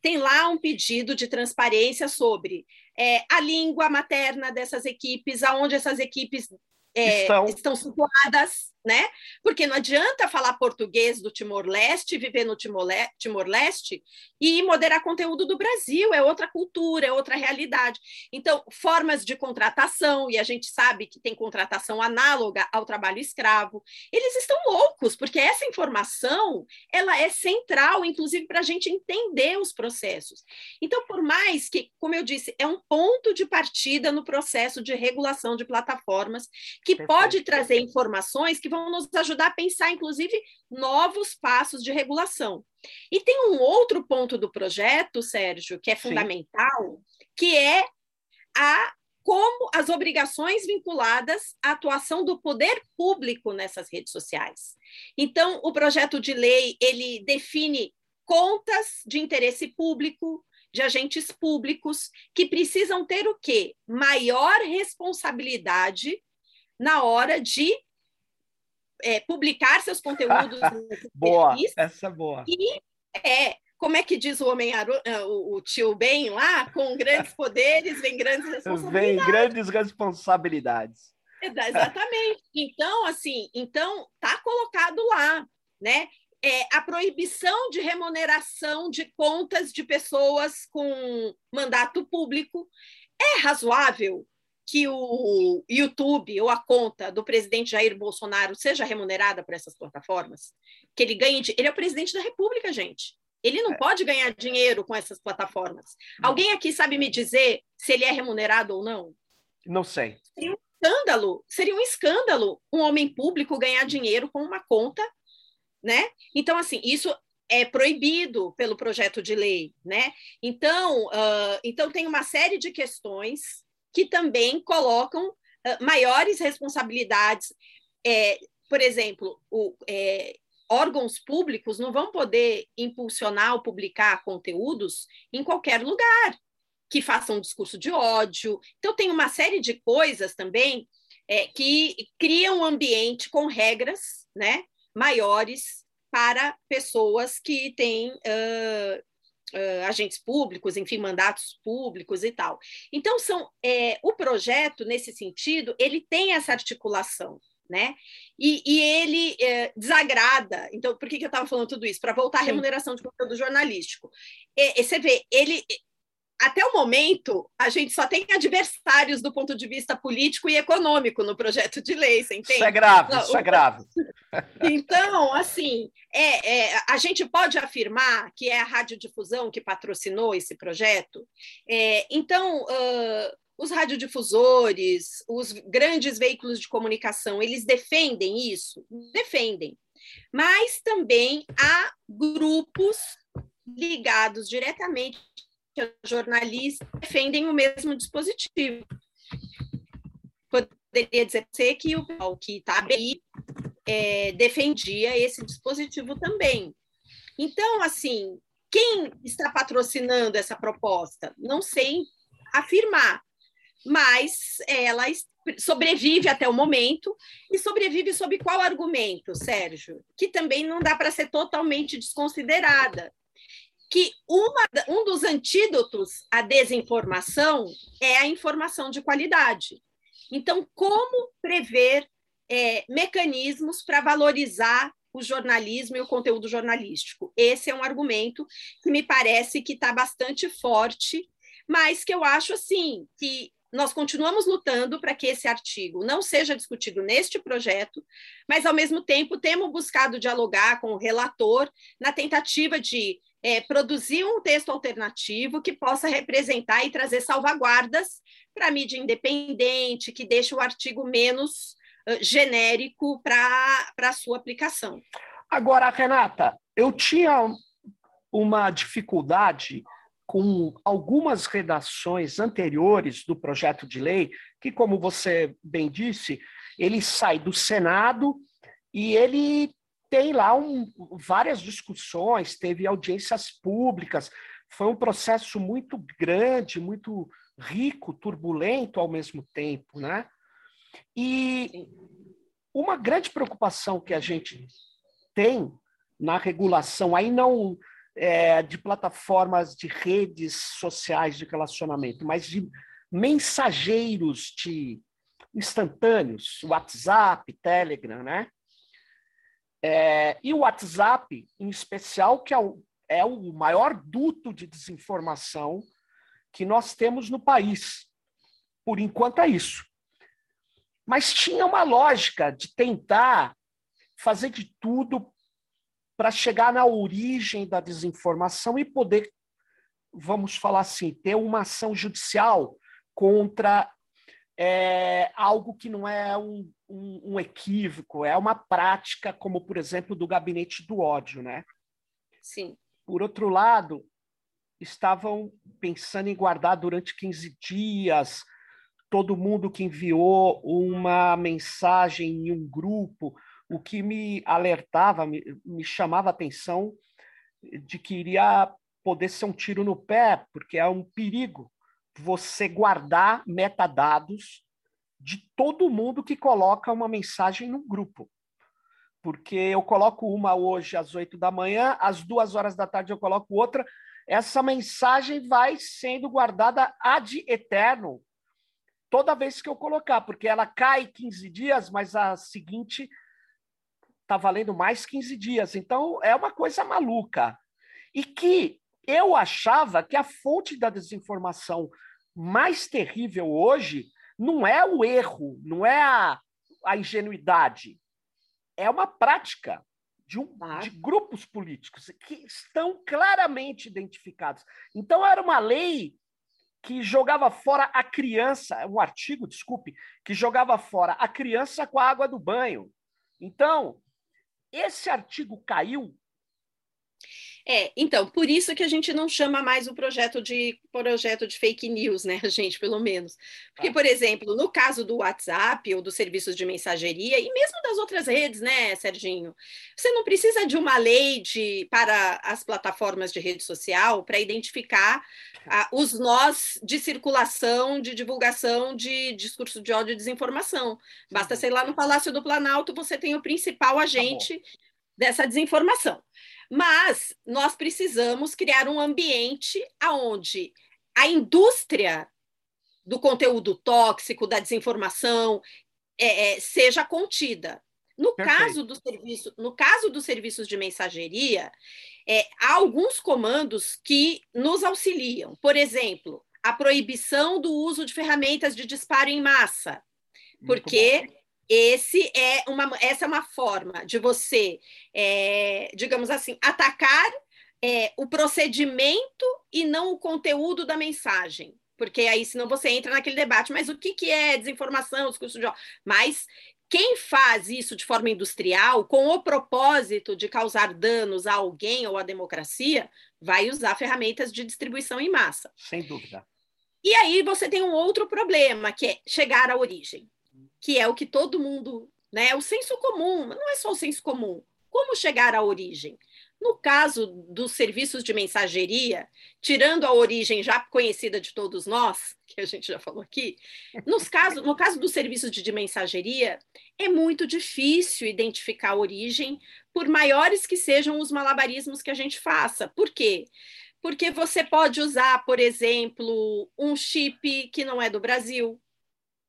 S2: Tem lá um pedido de transparência sobre é, a língua materna dessas equipes, aonde essas equipes é, estão. estão situadas né? Porque não adianta falar português do Timor-Leste, viver no Timor-Leste e moderar conteúdo do Brasil, é outra cultura, é outra realidade. Então, formas de contratação, e a gente sabe que tem contratação análoga ao trabalho escravo, eles estão loucos, porque essa informação ela é central, inclusive, para a gente entender os processos. Então, por mais que, como eu disse, é um ponto de partida no processo de regulação de plataformas que pode trazer informações que vão nos ajudar a pensar, inclusive, novos passos de regulação. E tem um outro ponto do projeto, Sérgio, que é fundamental, Sim. que é a como as obrigações vinculadas à atuação do poder público nessas redes sociais. Então, o projeto de lei ele define contas de interesse público, de agentes públicos que precisam ter o quê? Maior responsabilidade na hora de é, publicar seus conteúdos.
S1: boa, essa é boa.
S2: E é, como é que diz o homem é, o, o tio Ben lá? Com grandes poderes vem grandes responsabilidades.
S1: Vem grandes responsabilidades.
S2: Exatamente. Então, assim, então tá colocado lá, né? É, a proibição de remuneração de contas de pessoas com mandato público é razoável que o YouTube ou a conta do presidente Jair Bolsonaro seja remunerada por essas plataformas? Que ele ganhe. Ele é o presidente da República, gente. Ele não é. pode ganhar dinheiro com essas plataformas. Não. Alguém aqui sabe me dizer se ele é remunerado ou não?
S1: Não sei.
S2: Seria um escândalo. Seria um escândalo um homem público ganhar dinheiro com uma conta, né? Então, assim, isso é proibido pelo projeto de lei, né? Então, uh, então tem uma série de questões que também colocam uh, maiores responsabilidades. É, por exemplo, o, é, órgãos públicos não vão poder impulsionar ou publicar conteúdos em qualquer lugar que façam um discurso de ódio. Então, tem uma série de coisas também é, que criam um ambiente com regras né, maiores para pessoas que têm uh, uh, agentes públicos, enfim, mandatos públicos e tal. Então, são é, o projeto, nesse sentido, ele tem essa articulação. Né? E, e ele é, desagrada. Então, por que, que eu estava falando tudo isso? Para voltar à remuneração de conteúdo jornalístico. E, e você vê, ele até o momento, a gente só tem adversários do ponto de vista político e econômico no projeto de lei, você entende?
S1: Isso é grave, isso é grave.
S2: Então, assim, é, é, a gente pode afirmar que é a radiodifusão que patrocinou esse projeto. É, então, uh, os radiodifusores, os grandes veículos de comunicação, eles defendem isso? Defendem. Mas também há grupos ligados diretamente jornalistas defendem o mesmo dispositivo. Poderia dizer que o que está bem é, defendia esse dispositivo também. Então, assim, quem está patrocinando essa proposta? Não sei afirmar, mas ela sobrevive até o momento e sobrevive sob qual argumento, Sérgio? Que também não dá para ser totalmente desconsiderada que uma, um dos antídotos à desinformação é a informação de qualidade. Então, como prever é, mecanismos para valorizar o jornalismo e o conteúdo jornalístico. Esse é um argumento que me parece que está bastante forte, mas que eu acho assim que nós continuamos lutando para que esse artigo não seja discutido neste projeto, mas, ao mesmo tempo, temos buscado dialogar com o relator na tentativa de é, produzir um texto alternativo que possa representar e trazer salvaguardas para a mídia independente, que deixe o artigo menos uh, genérico para a sua aplicação.
S1: Agora, Renata, eu tinha uma dificuldade com algumas redações anteriores do projeto de lei, que, como você bem disse, ele sai do Senado e ele tem lá um, várias discussões, teve audiências públicas, foi um processo muito grande, muito rico, turbulento ao mesmo tempo, né? E uma grande preocupação que a gente tem na regulação, aí não é, de plataformas de redes sociais de relacionamento, mas de mensageiros de instantâneos, WhatsApp, Telegram, né? É, e o WhatsApp, em especial, que é o, é o maior duto de desinformação que nós temos no país. Por enquanto é isso. Mas tinha uma lógica de tentar fazer de tudo para chegar na origem da desinformação e poder, vamos falar assim, ter uma ação judicial contra é, algo que não é um, um, um, equívoco, é uma prática, como, por exemplo, do gabinete do ódio, né?
S2: Sim.
S1: Por outro lado, estavam pensando em guardar durante 15 dias todo mundo que enviou uma mensagem em um grupo o que me alertava, me, me chamava a atenção de que iria poder ser um tiro no pé, porque é um perigo você guardar metadados de todo mundo que coloca uma mensagem no grupo. Porque eu coloco uma hoje às oito da manhã, às duas horas da tarde eu coloco outra. Essa mensagem vai sendo guardada ad eterno toda vez que eu colocar, porque ela cai 15 dias, mas a seguinte está valendo mais 15 dias. Então, é uma coisa maluca. E que eu achava que a fonte da desinformação mais terrível hoje não é o erro, não é a, a ingenuidade, é uma prática de, um, de grupos políticos que estão claramente identificados. Então, era uma lei que jogava fora a criança, um artigo, desculpe, que jogava fora a criança com a água do banho. Então, esse artigo caiu
S2: é, então, por isso que a gente não chama mais o projeto de projeto de fake news, né, gente, pelo menos. Porque, tá. por exemplo, no caso do WhatsApp ou dos serviços de mensageria, e mesmo das outras redes, né, Serginho, você não precisa de uma lei de, para as plataformas de rede social para identificar ah, os nós de circulação, de divulgação de discurso de ódio e desinformação. Basta, sei lá, no Palácio do Planalto, você tem o principal agente tá dessa desinformação. Mas nós precisamos criar um ambiente onde a indústria do conteúdo tóxico, da desinformação, é, é, seja contida. No caso, do serviço, no caso dos serviços de mensageria, é, há alguns comandos que nos auxiliam. Por exemplo, a proibição do uso de ferramentas de disparo em massa, porque esse é uma, essa é uma forma de você, é, digamos assim, atacar é, o procedimento e não o conteúdo da mensagem. Porque aí, senão você entra naquele debate, mas o que, que é desinformação, discurso de ódio? Mas quem faz isso de forma industrial, com o propósito de causar danos a alguém ou à democracia, vai usar ferramentas de distribuição em massa.
S1: Sem dúvida.
S2: E aí você tem um outro problema, que é chegar à origem que é o que todo mundo, né? O senso comum, não é só o senso comum. Como chegar à origem? No caso dos serviços de mensageria, tirando a origem já conhecida de todos nós, que a gente já falou aqui, nos caso, no caso dos serviços de, de mensageria, é muito difícil identificar a origem, por maiores que sejam os malabarismos que a gente faça. Por quê? Porque você pode usar, por exemplo, um chip que não é do Brasil,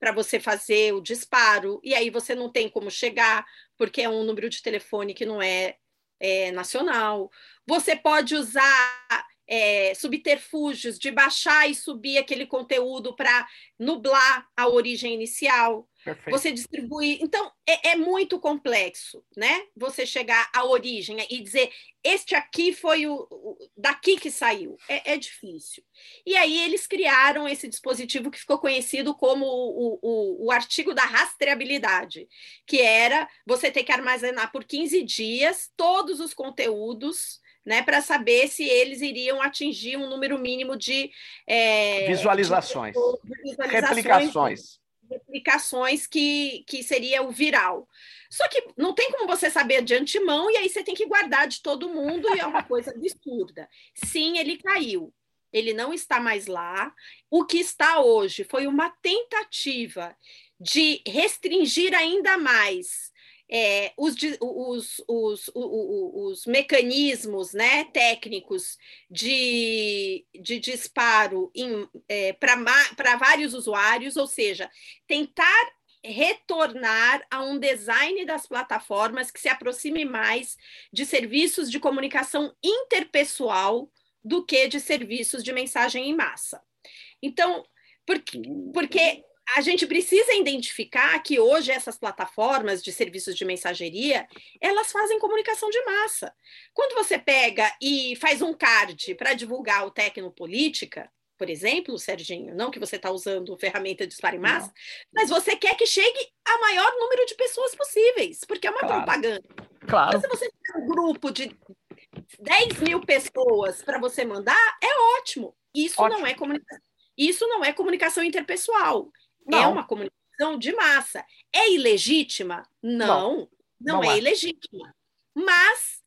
S2: para você fazer o disparo, e aí você não tem como chegar, porque é um número de telefone que não é, é nacional. Você pode usar é, subterfúgios de baixar e subir aquele conteúdo para nublar a origem inicial. Perfeito. Você distribui. Então, é, é, muito complexo, né? Você chegar à origem e dizer este aqui foi o, o daqui que saiu. É, é, difícil. E aí eles criaram esse dispositivo que ficou conhecido como o, o, o artigo da rastreabilidade, que era você ter que armazenar por 15 dias todos os conteúdos né, para saber se eles iriam atingir um número mínimo de
S1: é, visualizações, de, visualizações, replicações,
S2: replicações que, que seria o viral. Só que não tem como você saber de antemão e aí você tem que guardar de todo mundo e é uma coisa absurda. Sim, ele caiu. Ele não está mais lá. O que está hoje foi uma tentativa de restringir ainda mais é, os, os, os, os, mecanismos né, técnicos de, de disparo é, para vários usuários, ou seja, tentar retornar a um design das plataformas que se aproxime mais de serviços de comunicação interpessoal do que de serviços de mensagem em massa. Então, porque, porque a gente precisa identificar que hoje essas plataformas de serviços de mensageria, elas fazem comunicação de massa. Quando você pega e faz um card para divulgar o Tecnopolítica, por exemplo, Serginho, não que você está usando ferramenta de disparo em massa, não. mas você quer que chegue a maior número de pessoas possíveis, porque é uma claro. propaganda.
S1: Claro.
S2: Então, se você tem um grupo de 10 mil pessoas para você mandar, é ótimo. Isso ótimo. não é comunicação. Isso não é comunicação interpessoal. Não. É uma comunicação de massa. É ilegítima? Não, não, não é, é ilegítima. Mas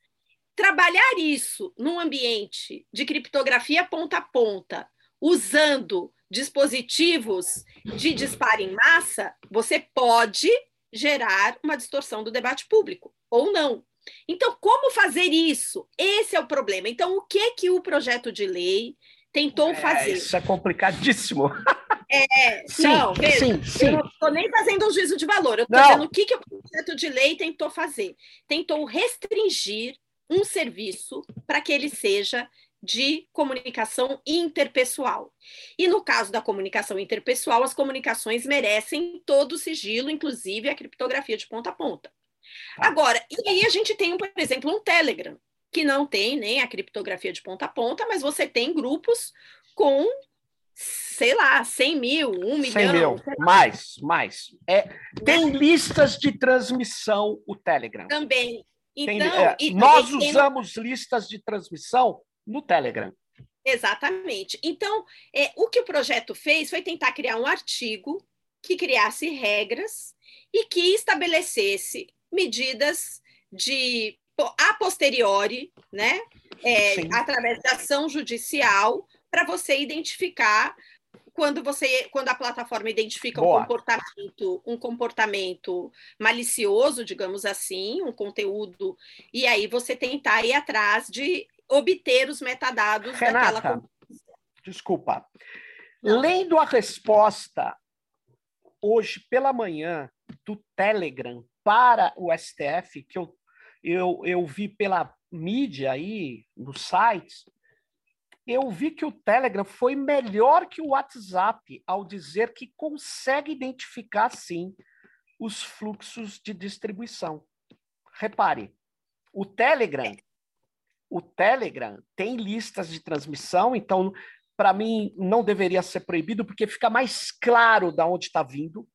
S2: trabalhar isso num ambiente de criptografia ponta a ponta, usando dispositivos de disparo em massa, você pode gerar uma distorção do debate público ou não. Então, como fazer isso? Esse é o problema. Então, o que que o projeto de lei tentou
S1: é,
S2: fazer?
S1: Isso é complicadíssimo.
S2: É, sim, não, veja, sim, sim. eu não estou nem fazendo um juízo de valor, eu estou dizendo o que, que o projeto de lei tentou fazer. Tentou restringir um serviço para que ele seja de comunicação interpessoal. E no caso da comunicação interpessoal, as comunicações merecem todo o sigilo, inclusive a criptografia de ponta a ponta. Tá. Agora, e aí a gente tem, por exemplo, um Telegram, que não tem nem a criptografia de ponta a ponta, mas você tem grupos com sei lá, 100 mil, 1 milhão. 100 mil,
S1: mais, mais. É, tem listas de transmissão o Telegram.
S2: Também.
S1: Então, tem, é, e, nós usamos tem... listas de transmissão no Telegram.
S2: Exatamente. Então, é, o que o projeto fez foi tentar criar um artigo que criasse regras e que estabelecesse medidas de a posteriori, né, é, através da ação judicial, para você identificar quando você quando a plataforma identifica um comportamento um comportamento malicioso digamos assim um conteúdo e aí você tentar ir atrás de obter os metadados
S1: Renata, daquela desculpa. Não. lendo a resposta hoje pela manhã do Telegram para o STF que eu eu, eu vi pela mídia aí nos sites eu vi que o Telegram foi melhor que o WhatsApp ao dizer que consegue identificar, sim, os fluxos de distribuição. Repare, o Telegram, o Telegram tem listas de transmissão, então, para mim, não deveria ser proibido, porque fica mais claro de onde está vindo.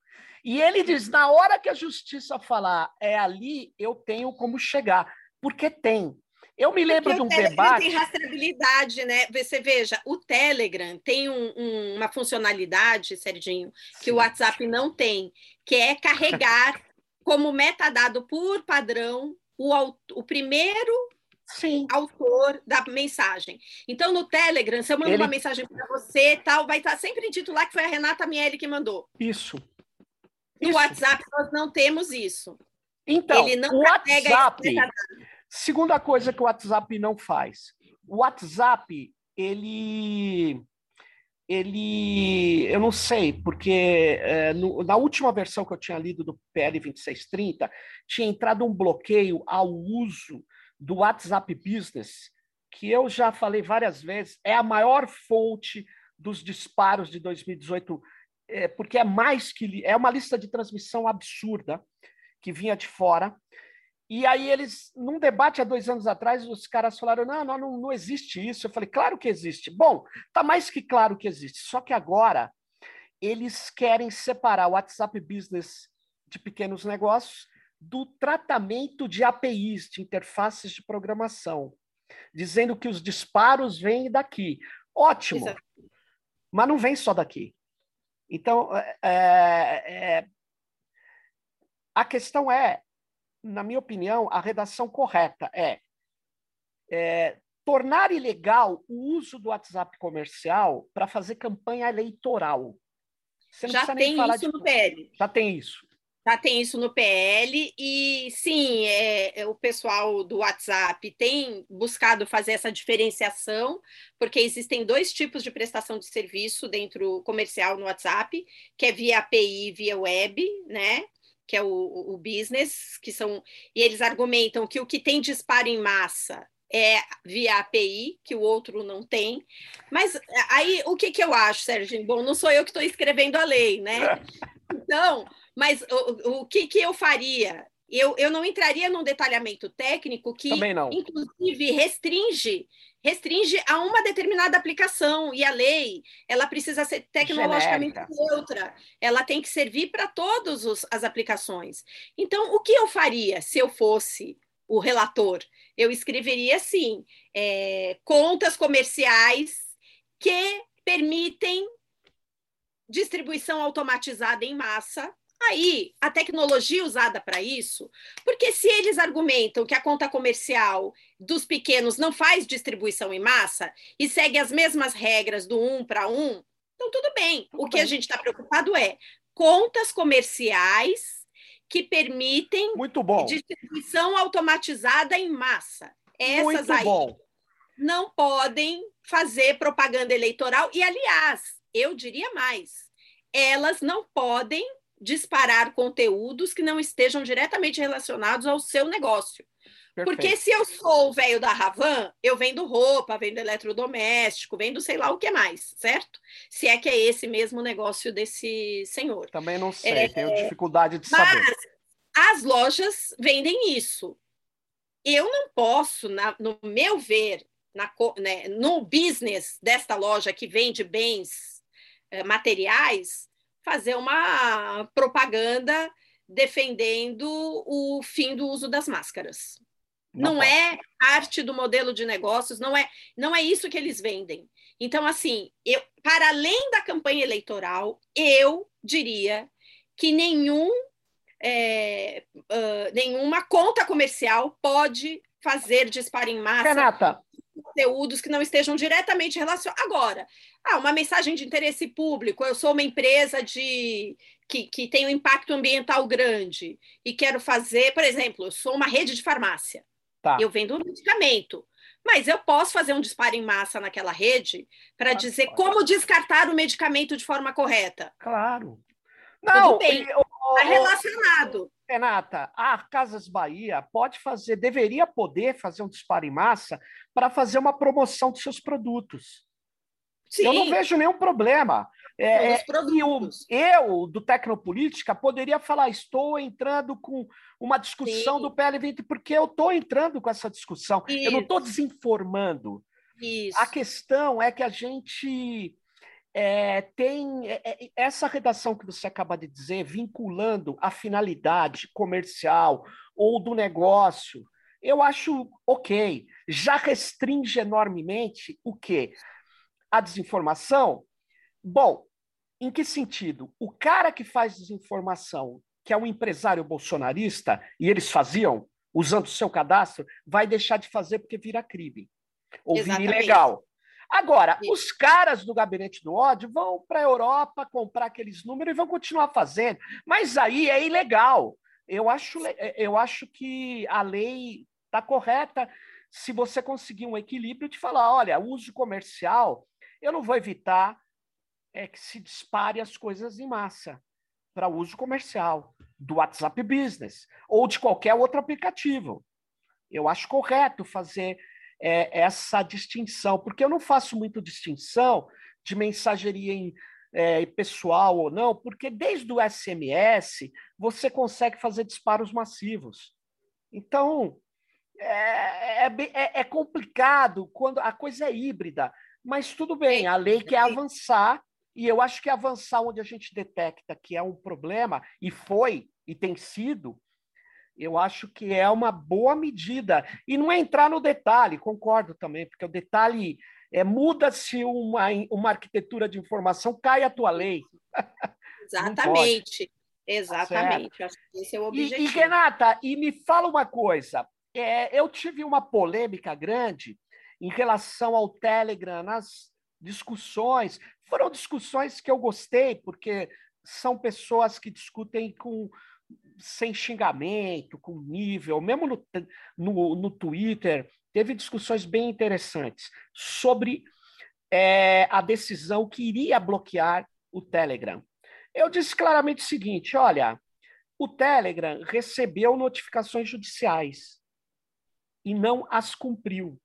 S1: E ele diz: na hora que a justiça falar é ali, eu tenho como chegar, porque tem. Eu me lembro Porque de um debate.
S2: tem rastreabilidade, né? Você veja, o Telegram tem um, um, uma funcionalidade, Serginho, que Sim. o WhatsApp não tem, que é carregar como metadado por padrão o, o primeiro Sim. autor da mensagem. Então, no Telegram, se eu mando Ele... uma mensagem para você, tal, vai estar sempre dito lá que foi a Renata Miele que mandou.
S1: Isso.
S2: No isso. WhatsApp, nós não temos isso.
S1: Então, Ele não o WhatsApp, Segunda coisa que o WhatsApp não faz. O WhatsApp, ele ele, eu não sei, porque é, no, na última versão que eu tinha lido do PL 2630, tinha entrado um bloqueio ao uso do WhatsApp Business, que eu já falei várias vezes, é a maior fonte dos disparos de 2018, é, porque é mais que é uma lista de transmissão absurda que vinha de fora. E aí eles, num debate há dois anos atrás, os caras falaram, não, não, não, existe isso. Eu falei, claro que existe. Bom, tá mais que claro que existe. Só que agora eles querem separar o WhatsApp Business de pequenos negócios do tratamento de APIs, de interfaces de programação, dizendo que os disparos vêm daqui. Ótimo, Exato. mas não vem só daqui. Então, é, é, é a questão é, na minha opinião, a redação correta é, é tornar ilegal o uso do WhatsApp comercial para fazer campanha eleitoral.
S2: Já tem isso de... no PL.
S1: Já tem isso.
S2: Já tem isso no PL e sim, é, é, o pessoal do WhatsApp tem buscado fazer essa diferenciação, porque existem dois tipos de prestação de serviço dentro comercial no WhatsApp, que é via API e via web, né? Que é o, o business, que são. E eles argumentam que o que tem disparo em massa é via API, que o outro não tem. Mas aí o que, que eu acho, Sérgio? Bom, não sou eu que estou escrevendo a lei, né? Então, mas o, o que, que eu faria? Eu, eu não entraria num detalhamento técnico que, inclusive, restringe restringe a uma determinada aplicação e a lei ela precisa ser tecnologicamente Genérica. neutra. Ela tem que servir para todas as aplicações. Então o que eu faria se eu fosse o relator? Eu escreveria assim é, contas comerciais que permitem distribuição automatizada em massa. Aí, a tecnologia usada para isso, porque se eles argumentam que a conta comercial dos pequenos não faz distribuição em massa e segue as mesmas regras do um para um, então tudo bem. O que a gente está preocupado é contas comerciais que permitem distribuição automatizada em massa. Essas Muito aí bom. não podem fazer propaganda eleitoral e, aliás, eu diria mais, elas não podem disparar conteúdos que não estejam diretamente relacionados ao seu negócio. Perfeito. Porque se eu sou o velho da Ravan, eu vendo roupa, vendo eletrodoméstico, vendo sei lá o que mais, certo? Se é que é esse mesmo negócio desse senhor.
S1: Também não sei, é, tenho dificuldade de mas saber.
S2: As lojas vendem isso. Eu não posso, na, no meu ver, na, né, no business desta loja que vende bens eh, materiais, fazer uma propaganda defendendo o fim do uso das máscaras. Não, é parte do modelo de negócios, não é, não é isso que eles vendem. Então, assim, eu, para além da campanha eleitoral, eu diria que nenhum, é, uh, nenhuma conta comercial pode fazer disparo em massa
S1: Renata.
S2: conteúdos que não estejam diretamente relacionados. Agora, ah, uma mensagem de interesse público. Eu sou uma empresa de que, que tem um impacto ambiental grande e quero fazer, por exemplo, eu sou uma rede de farmácia. Tá. Eu vendo um medicamento. Mas eu posso fazer um disparo em massa naquela rede para dizer como descartar o medicamento de forma correta.
S1: Claro. Não,
S2: Tudo bem. Está relacionado.
S1: Renata, a Casas Bahia pode fazer, deveria poder fazer um disparo em massa para fazer uma promoção dos seus produtos. Sim. Eu não vejo nenhum problema. É, é eu, eu, do Tecnopolítica, poderia falar: estou entrando com uma discussão Sim. do PL20, porque eu estou entrando com essa discussão. Isso. Eu não estou desinformando. Isso. A questão é que a gente é, tem é, é, essa redação que você acaba de dizer, vinculando a finalidade comercial ou do negócio. Eu acho ok. Já restringe enormemente o quê? a desinformação? Bom, em que sentido? O cara que faz desinformação, que é um empresário bolsonarista, e eles faziam, usando o seu cadastro, vai deixar de fazer porque vira crime. Ou Exatamente. vira ilegal. Agora, Sim. os caras do gabinete do ódio vão para a Europa comprar aqueles números e vão continuar fazendo. Mas aí é ilegal. Eu acho, eu acho que a lei está correta se você conseguir um equilíbrio de falar, olha, uso comercial eu não vou evitar é que se dispare as coisas em massa para uso comercial do WhatsApp Business ou de qualquer outro aplicativo. Eu acho correto fazer é, essa distinção, porque eu não faço muito distinção de mensageria em, é, pessoal ou não, porque desde o SMS você consegue fazer disparos massivos. Então, é, é, é, é complicado quando a coisa é híbrida, mas tudo bem, a lei quer avançar, e eu acho que avançar onde a gente detecta que é um problema, e foi, e tem sido, eu acho que é uma boa medida. E não é entrar no detalhe, concordo também, porque o detalhe é muda-se uma, uma arquitetura de informação, cai a tua lei.
S2: Exatamente. Exatamente. Acho que esse é o objetivo.
S1: E, e Renata, e me fala uma coisa. É, eu tive uma polêmica grande em relação ao Telegram nas discussões. Foram discussões que eu gostei, porque são pessoas que discutem com sem xingamento, com nível, mesmo no, no, no Twitter, teve discussões bem interessantes sobre é, a decisão que iria bloquear o Telegram. Eu disse claramente o seguinte: olha, o Telegram recebeu notificações judiciais e não as cumpriu.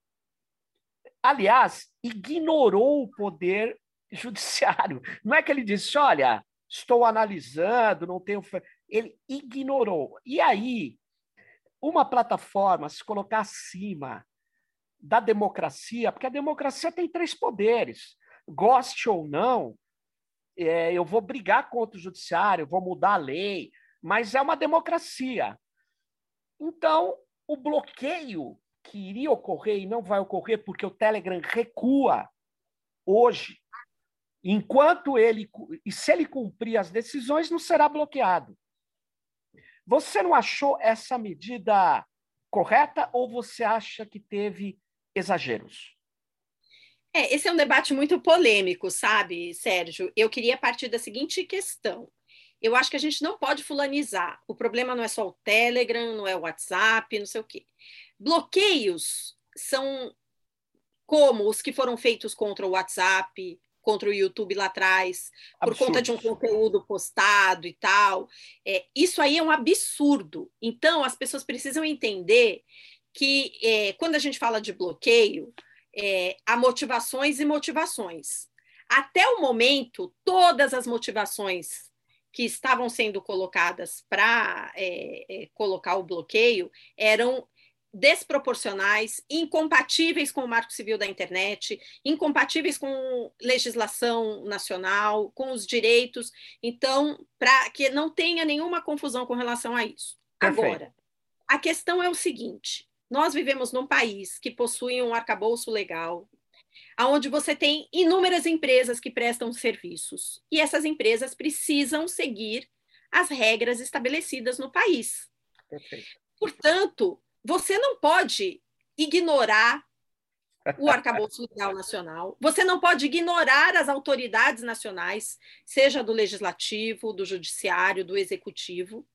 S1: Aliás, ignorou o poder judiciário. Não é que ele disse, olha, estou analisando, não tenho. Ele ignorou. E aí, uma plataforma se colocar acima da democracia, porque a democracia tem três poderes. Goste ou não, é, eu vou brigar contra o judiciário, vou mudar a lei, mas é uma democracia. Então, o bloqueio que iria ocorrer e não vai ocorrer porque o Telegram recua hoje, enquanto ele e se ele cumprir as decisões, não será bloqueado. Você não achou essa medida correta ou você acha que teve exageros?
S2: É, esse é um debate muito polêmico, sabe, Sérgio? Eu queria partir da seguinte questão. Eu acho que a gente não pode fulanizar. O problema não é só o Telegram, não é o WhatsApp, não sei o quê. Bloqueios são como os que foram feitos contra o WhatsApp, contra o YouTube lá atrás, absurdo. por conta de um conteúdo postado e tal. É, isso aí é um absurdo. Então, as pessoas precisam entender que é, quando a gente fala de bloqueio, é, há motivações e motivações. Até o momento, todas as motivações que estavam sendo colocadas para é, é, colocar o bloqueio eram desproporcionais, incompatíveis com o Marco Civil da Internet, incompatíveis com legislação nacional, com os direitos. Então, para que não tenha nenhuma confusão com relação a isso. Perfeito. Agora, a questão é o seguinte: nós vivemos num país que possui um arcabouço legal, onde você tem inúmeras empresas que prestam serviços, e essas empresas precisam seguir as regras estabelecidas no país. Perfeito. Portanto, você não pode ignorar o arcabouço legal nacional, você não pode ignorar as autoridades nacionais, seja do legislativo, do judiciário, do executivo,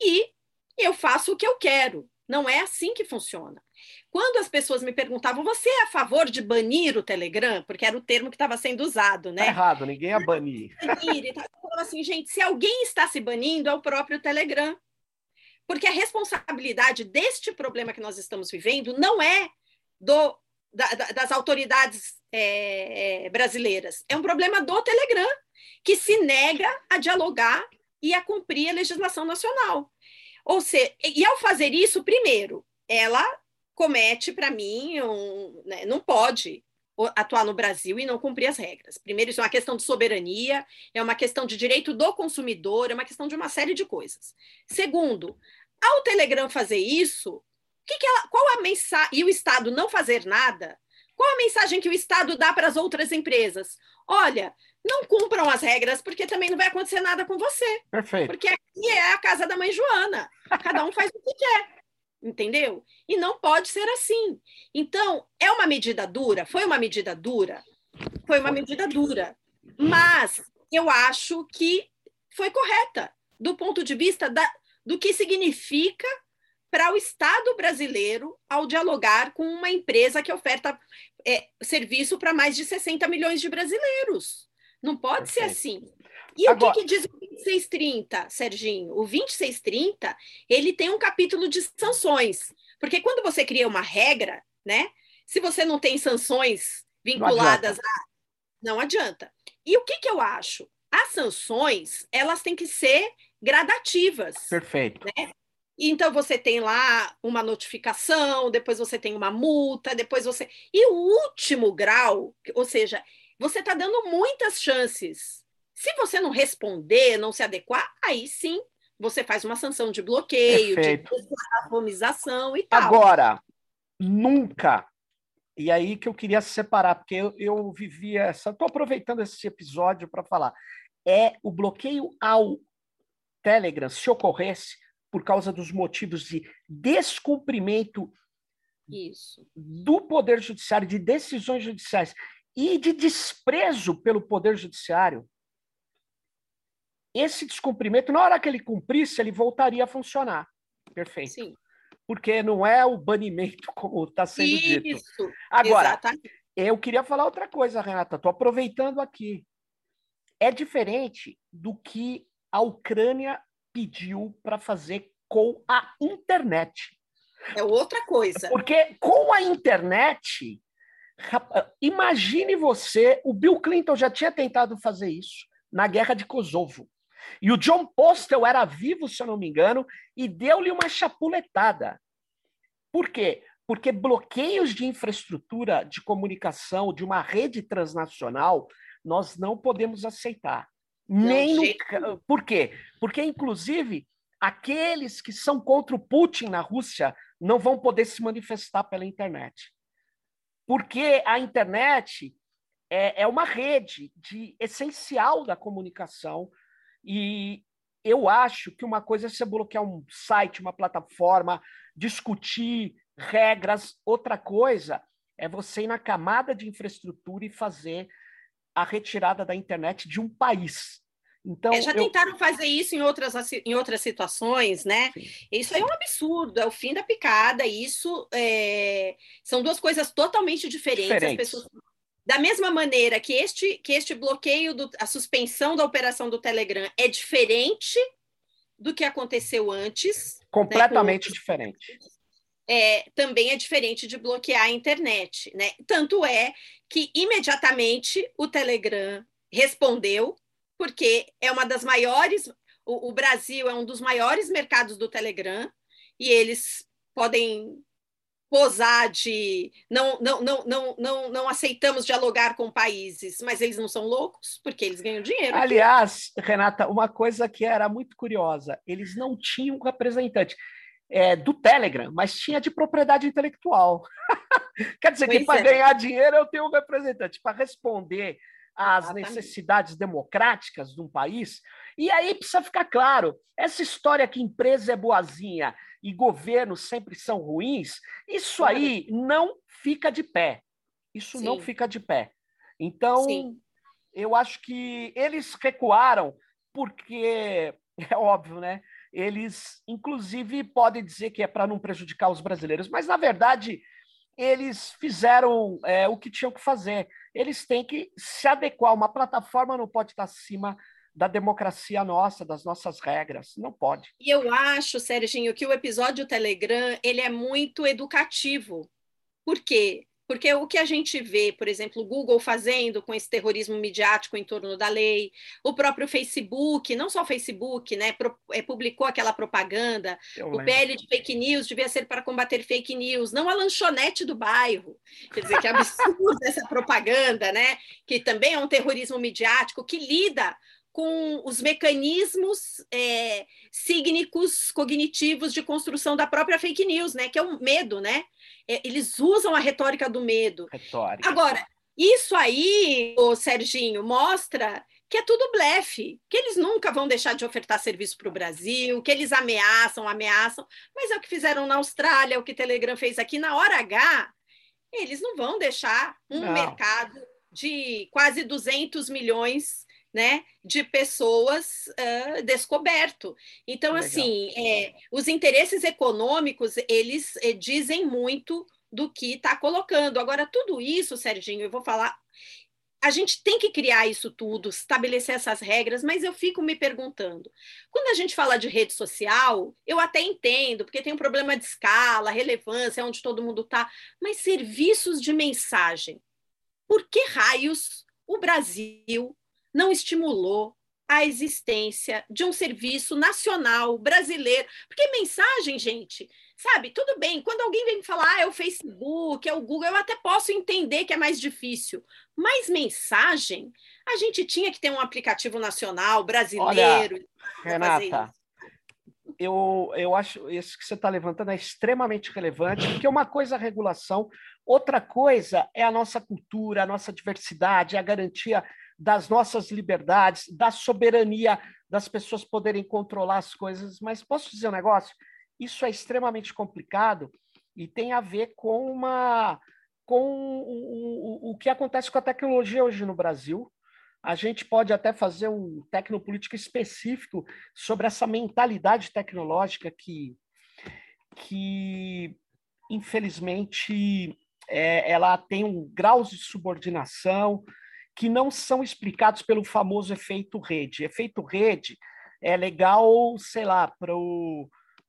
S2: e eu faço o que eu quero. Não é assim que funciona. Quando as pessoas me perguntavam, você é a favor de banir o Telegram? Porque era o termo que estava sendo usado, né?
S1: Tá errado, ninguém é banir. banir
S2: tá. Eu falava assim, gente, se alguém está se banindo, é o próprio Telegram. Porque a responsabilidade deste problema que nós estamos vivendo não é do, da, das autoridades é, brasileiras, é um problema do Telegram, que se nega a dialogar e a cumprir a legislação nacional. Ou seja, e ao fazer isso, primeiro, ela comete, para mim, um, né, não pode atuar no Brasil e não cumprir as regras. Primeiro, isso é uma questão de soberania, é uma questão de direito do consumidor, é uma questão de uma série de coisas. Segundo, ao Telegram fazer isso, que que ela, qual a mensagem e o Estado não fazer nada? Qual a mensagem que o Estado dá para as outras empresas? Olha, não cumpram as regras, porque também não vai acontecer nada com você.
S1: Perfeito.
S2: Porque aqui é a casa da mãe Joana. Cada um faz o que quer. Entendeu? E não pode ser assim. Então, é uma medida dura? Foi uma medida dura? Foi uma medida dura. Mas eu acho que foi correta, do ponto de vista da, do que significa para o Estado brasileiro ao dialogar com uma empresa que oferta é, serviço para mais de 60 milhões de brasileiros. Não pode Perfeito. ser assim. E Agora... o que, que, diz o 2630, Serginho? O 2630, ele tem um capítulo de sanções. Porque quando você cria uma regra, né? Se você não tem sanções vinculadas não a. Não adianta. E o que, que eu acho? As sanções, elas têm que ser gradativas.
S1: Perfeito.
S2: Né? Então você tem lá uma notificação, depois você tem uma multa, depois você. E o último grau, ou seja, você está dando muitas chances. Se você não responder, não se adequar, aí sim você faz uma sanção de bloqueio, Perfeito. de atomização e tal.
S1: Agora, nunca. E aí que eu queria separar, porque eu, eu vivia essa. Estou aproveitando esse episódio para falar. É o bloqueio ao Telegram, se ocorresse, por causa dos motivos de descumprimento
S2: Isso.
S1: do Poder Judiciário, de decisões judiciais e de desprezo pelo Poder Judiciário, esse descumprimento, na hora que ele cumprisse, ele voltaria a funcionar. Perfeito. Sim. Porque não é o banimento como está sendo Isso. dito. Agora, Exatamente. eu queria falar outra coisa, Renata. Estou aproveitando aqui. É diferente do que a Ucrânia pediu para fazer com a internet.
S2: É outra coisa.
S1: Porque com a internet, imagine você, o Bill Clinton já tinha tentado fazer isso na guerra de Kosovo. E o John Postel era vivo, se eu não me engano, e deu-lhe uma chapuletada. Por quê? Porque bloqueios de infraestrutura de comunicação de uma rede transnacional nós não podemos aceitar. Não, Nem no... Por quê? Porque, inclusive, aqueles que são contra o Putin na Rússia não vão poder se manifestar pela internet. Porque a internet é, é uma rede de essencial da comunicação e eu acho que uma coisa é você bloquear um site, uma plataforma, discutir regras, outra coisa é você ir na camada de infraestrutura e fazer a retirada da internet de um país. Então,
S2: é, já eu... tentaram fazer isso em outras, em outras situações, né? Sim. Isso é um absurdo, é o fim da picada. Isso é... são duas coisas totalmente diferentes. diferentes. Pessoas... Da mesma maneira que este, que este bloqueio, do, a suspensão da operação do Telegram é diferente do que aconteceu antes.
S1: Né, Completamente né, diferente.
S2: É, também é diferente de bloquear a internet, né? Tanto é que imediatamente o Telegram respondeu porque é uma das maiores. O, o Brasil é um dos maiores mercados do Telegram e eles podem posar de não, não, não, não, não, não aceitamos dialogar com países, mas eles não são loucos, porque eles ganham dinheiro.
S1: Aliás, Renata, uma coisa que era muito curiosa, eles não tinham representante é, do Telegram, mas tinha de propriedade intelectual. Quer dizer pois que para é. ganhar dinheiro eu tenho um representante. Para responder às necessidades democráticas de um país. E aí precisa ficar claro: essa história que empresa é boazinha e governos sempre são ruins, isso claro. aí não fica de pé. Isso Sim. não fica de pé. Então, Sim. eu acho que eles recuaram porque, é óbvio, né? Eles, inclusive, podem dizer que é para não prejudicar os brasileiros, mas, na verdade, eles fizeram é, o que tinham que fazer. Eles têm que se adequar. Uma plataforma não pode estar acima da democracia nossa, das nossas regras. Não pode.
S2: E eu acho, Serginho, que o episódio Telegram ele é muito educativo. Por quê? Porque o que a gente vê, por exemplo, o Google fazendo com esse terrorismo midiático em torno da lei, o próprio Facebook, não só o Facebook, né, é, publicou aquela propaganda, Eu o PL de fake news devia ser para combater fake news, não a lanchonete do bairro. Quer dizer, que absurdo essa propaganda, né, que também é um terrorismo midiático que lida com os mecanismos é, sígnicos cognitivos de construção da própria fake news, né? Que é o medo, né? É, eles usam a retórica do medo.
S1: Retórica.
S2: Agora, isso aí, o Serginho, mostra que é tudo blefe, que eles nunca vão deixar de ofertar serviço para o Brasil, que eles ameaçam, ameaçam, mas é o que fizeram na Austrália, é o que Telegram fez aqui na hora H, eles não vão deixar um não. mercado de quase 200 milhões né, de pessoas uh, descoberto. Então, Legal. assim, é, os interesses econômicos, eles é, dizem muito do que está colocando. Agora, tudo isso, Serginho, eu vou falar. a gente tem que criar isso tudo, estabelecer essas regras, mas eu fico me perguntando: quando a gente fala de rede social, eu até entendo, porque tem um problema de escala, relevância, onde todo mundo está, mas serviços de mensagem, por que raios o Brasil não estimulou a existência de um serviço nacional brasileiro? Porque mensagem, gente, sabe, tudo bem, quando alguém vem falar, ah, é o Facebook, é o Google, eu até posso entender que é mais difícil, mas mensagem, a gente tinha que ter um aplicativo nacional brasileiro. Olha,
S1: Renata, eu, eu acho isso que você está levantando é extremamente relevante, porque uma coisa é a regulação, outra coisa é a nossa cultura, a nossa diversidade, a garantia das nossas liberdades, da soberania das pessoas poderem controlar as coisas. Mas posso dizer um negócio? Isso é extremamente complicado e tem a ver com uma com o, o, o que acontece com a tecnologia hoje no Brasil. A gente pode até fazer um tecnopolítico específico sobre essa mentalidade tecnológica que, que infelizmente, é, ela tem um graus de subordinação que não são explicados pelo famoso efeito rede. Efeito rede é legal, sei lá,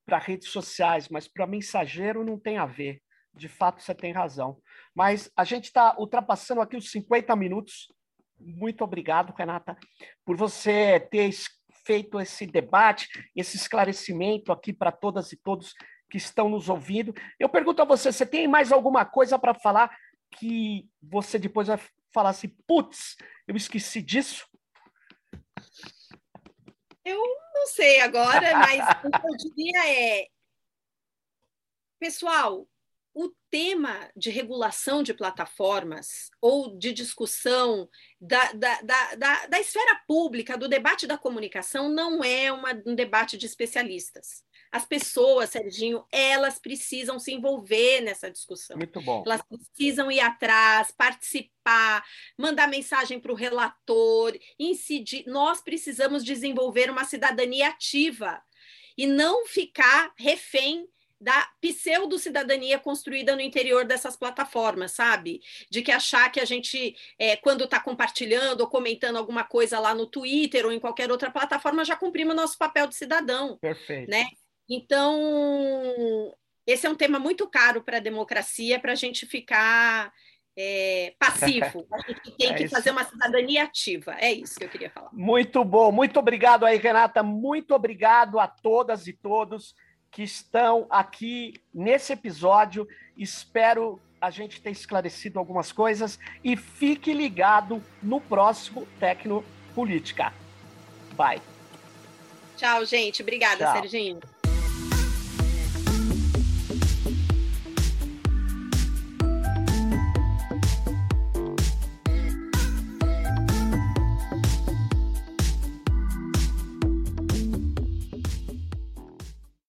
S1: para redes sociais, mas para mensageiro não tem a ver. De fato, você tem razão. Mas a gente está ultrapassando aqui os 50 minutos. Muito obrigado, Renata, por você ter feito esse debate, esse esclarecimento aqui para todas e todos que estão nos ouvindo. Eu pergunto a você, você tem mais alguma coisa para falar que você depois vai falar assim, putz, eu esqueci disso?
S2: Eu não sei agora, mas o que eu diria é, pessoal, o tema de regulação de plataformas ou de discussão da, da, da, da, da esfera pública, do debate da comunicação, não é uma, um debate de especialistas. As pessoas, Serginho, elas precisam se envolver nessa discussão.
S1: Muito bom.
S2: Elas precisam ir atrás, participar, mandar mensagem para o relator, incidir. Nós precisamos desenvolver uma cidadania ativa e não ficar refém da pseudo-cidadania construída no interior dessas plataformas, sabe? De que achar que a gente, é, quando está compartilhando ou comentando alguma coisa lá no Twitter ou em qualquer outra plataforma, já cumprimos o nosso papel de cidadão.
S1: Perfeito.
S2: Né? Então, esse é um tema muito caro para a democracia, para a gente ficar é, passivo. A gente tem é que fazer uma cidadania ativa. É isso que eu queria falar.
S1: Muito bom. Muito obrigado aí, Renata. Muito obrigado a todas e todos que estão aqui nesse episódio. Espero a gente ter esclarecido algumas coisas e fique ligado no próximo Tecno Política. Bye.
S2: Tchau, gente. Obrigada, Tchau. Serginho.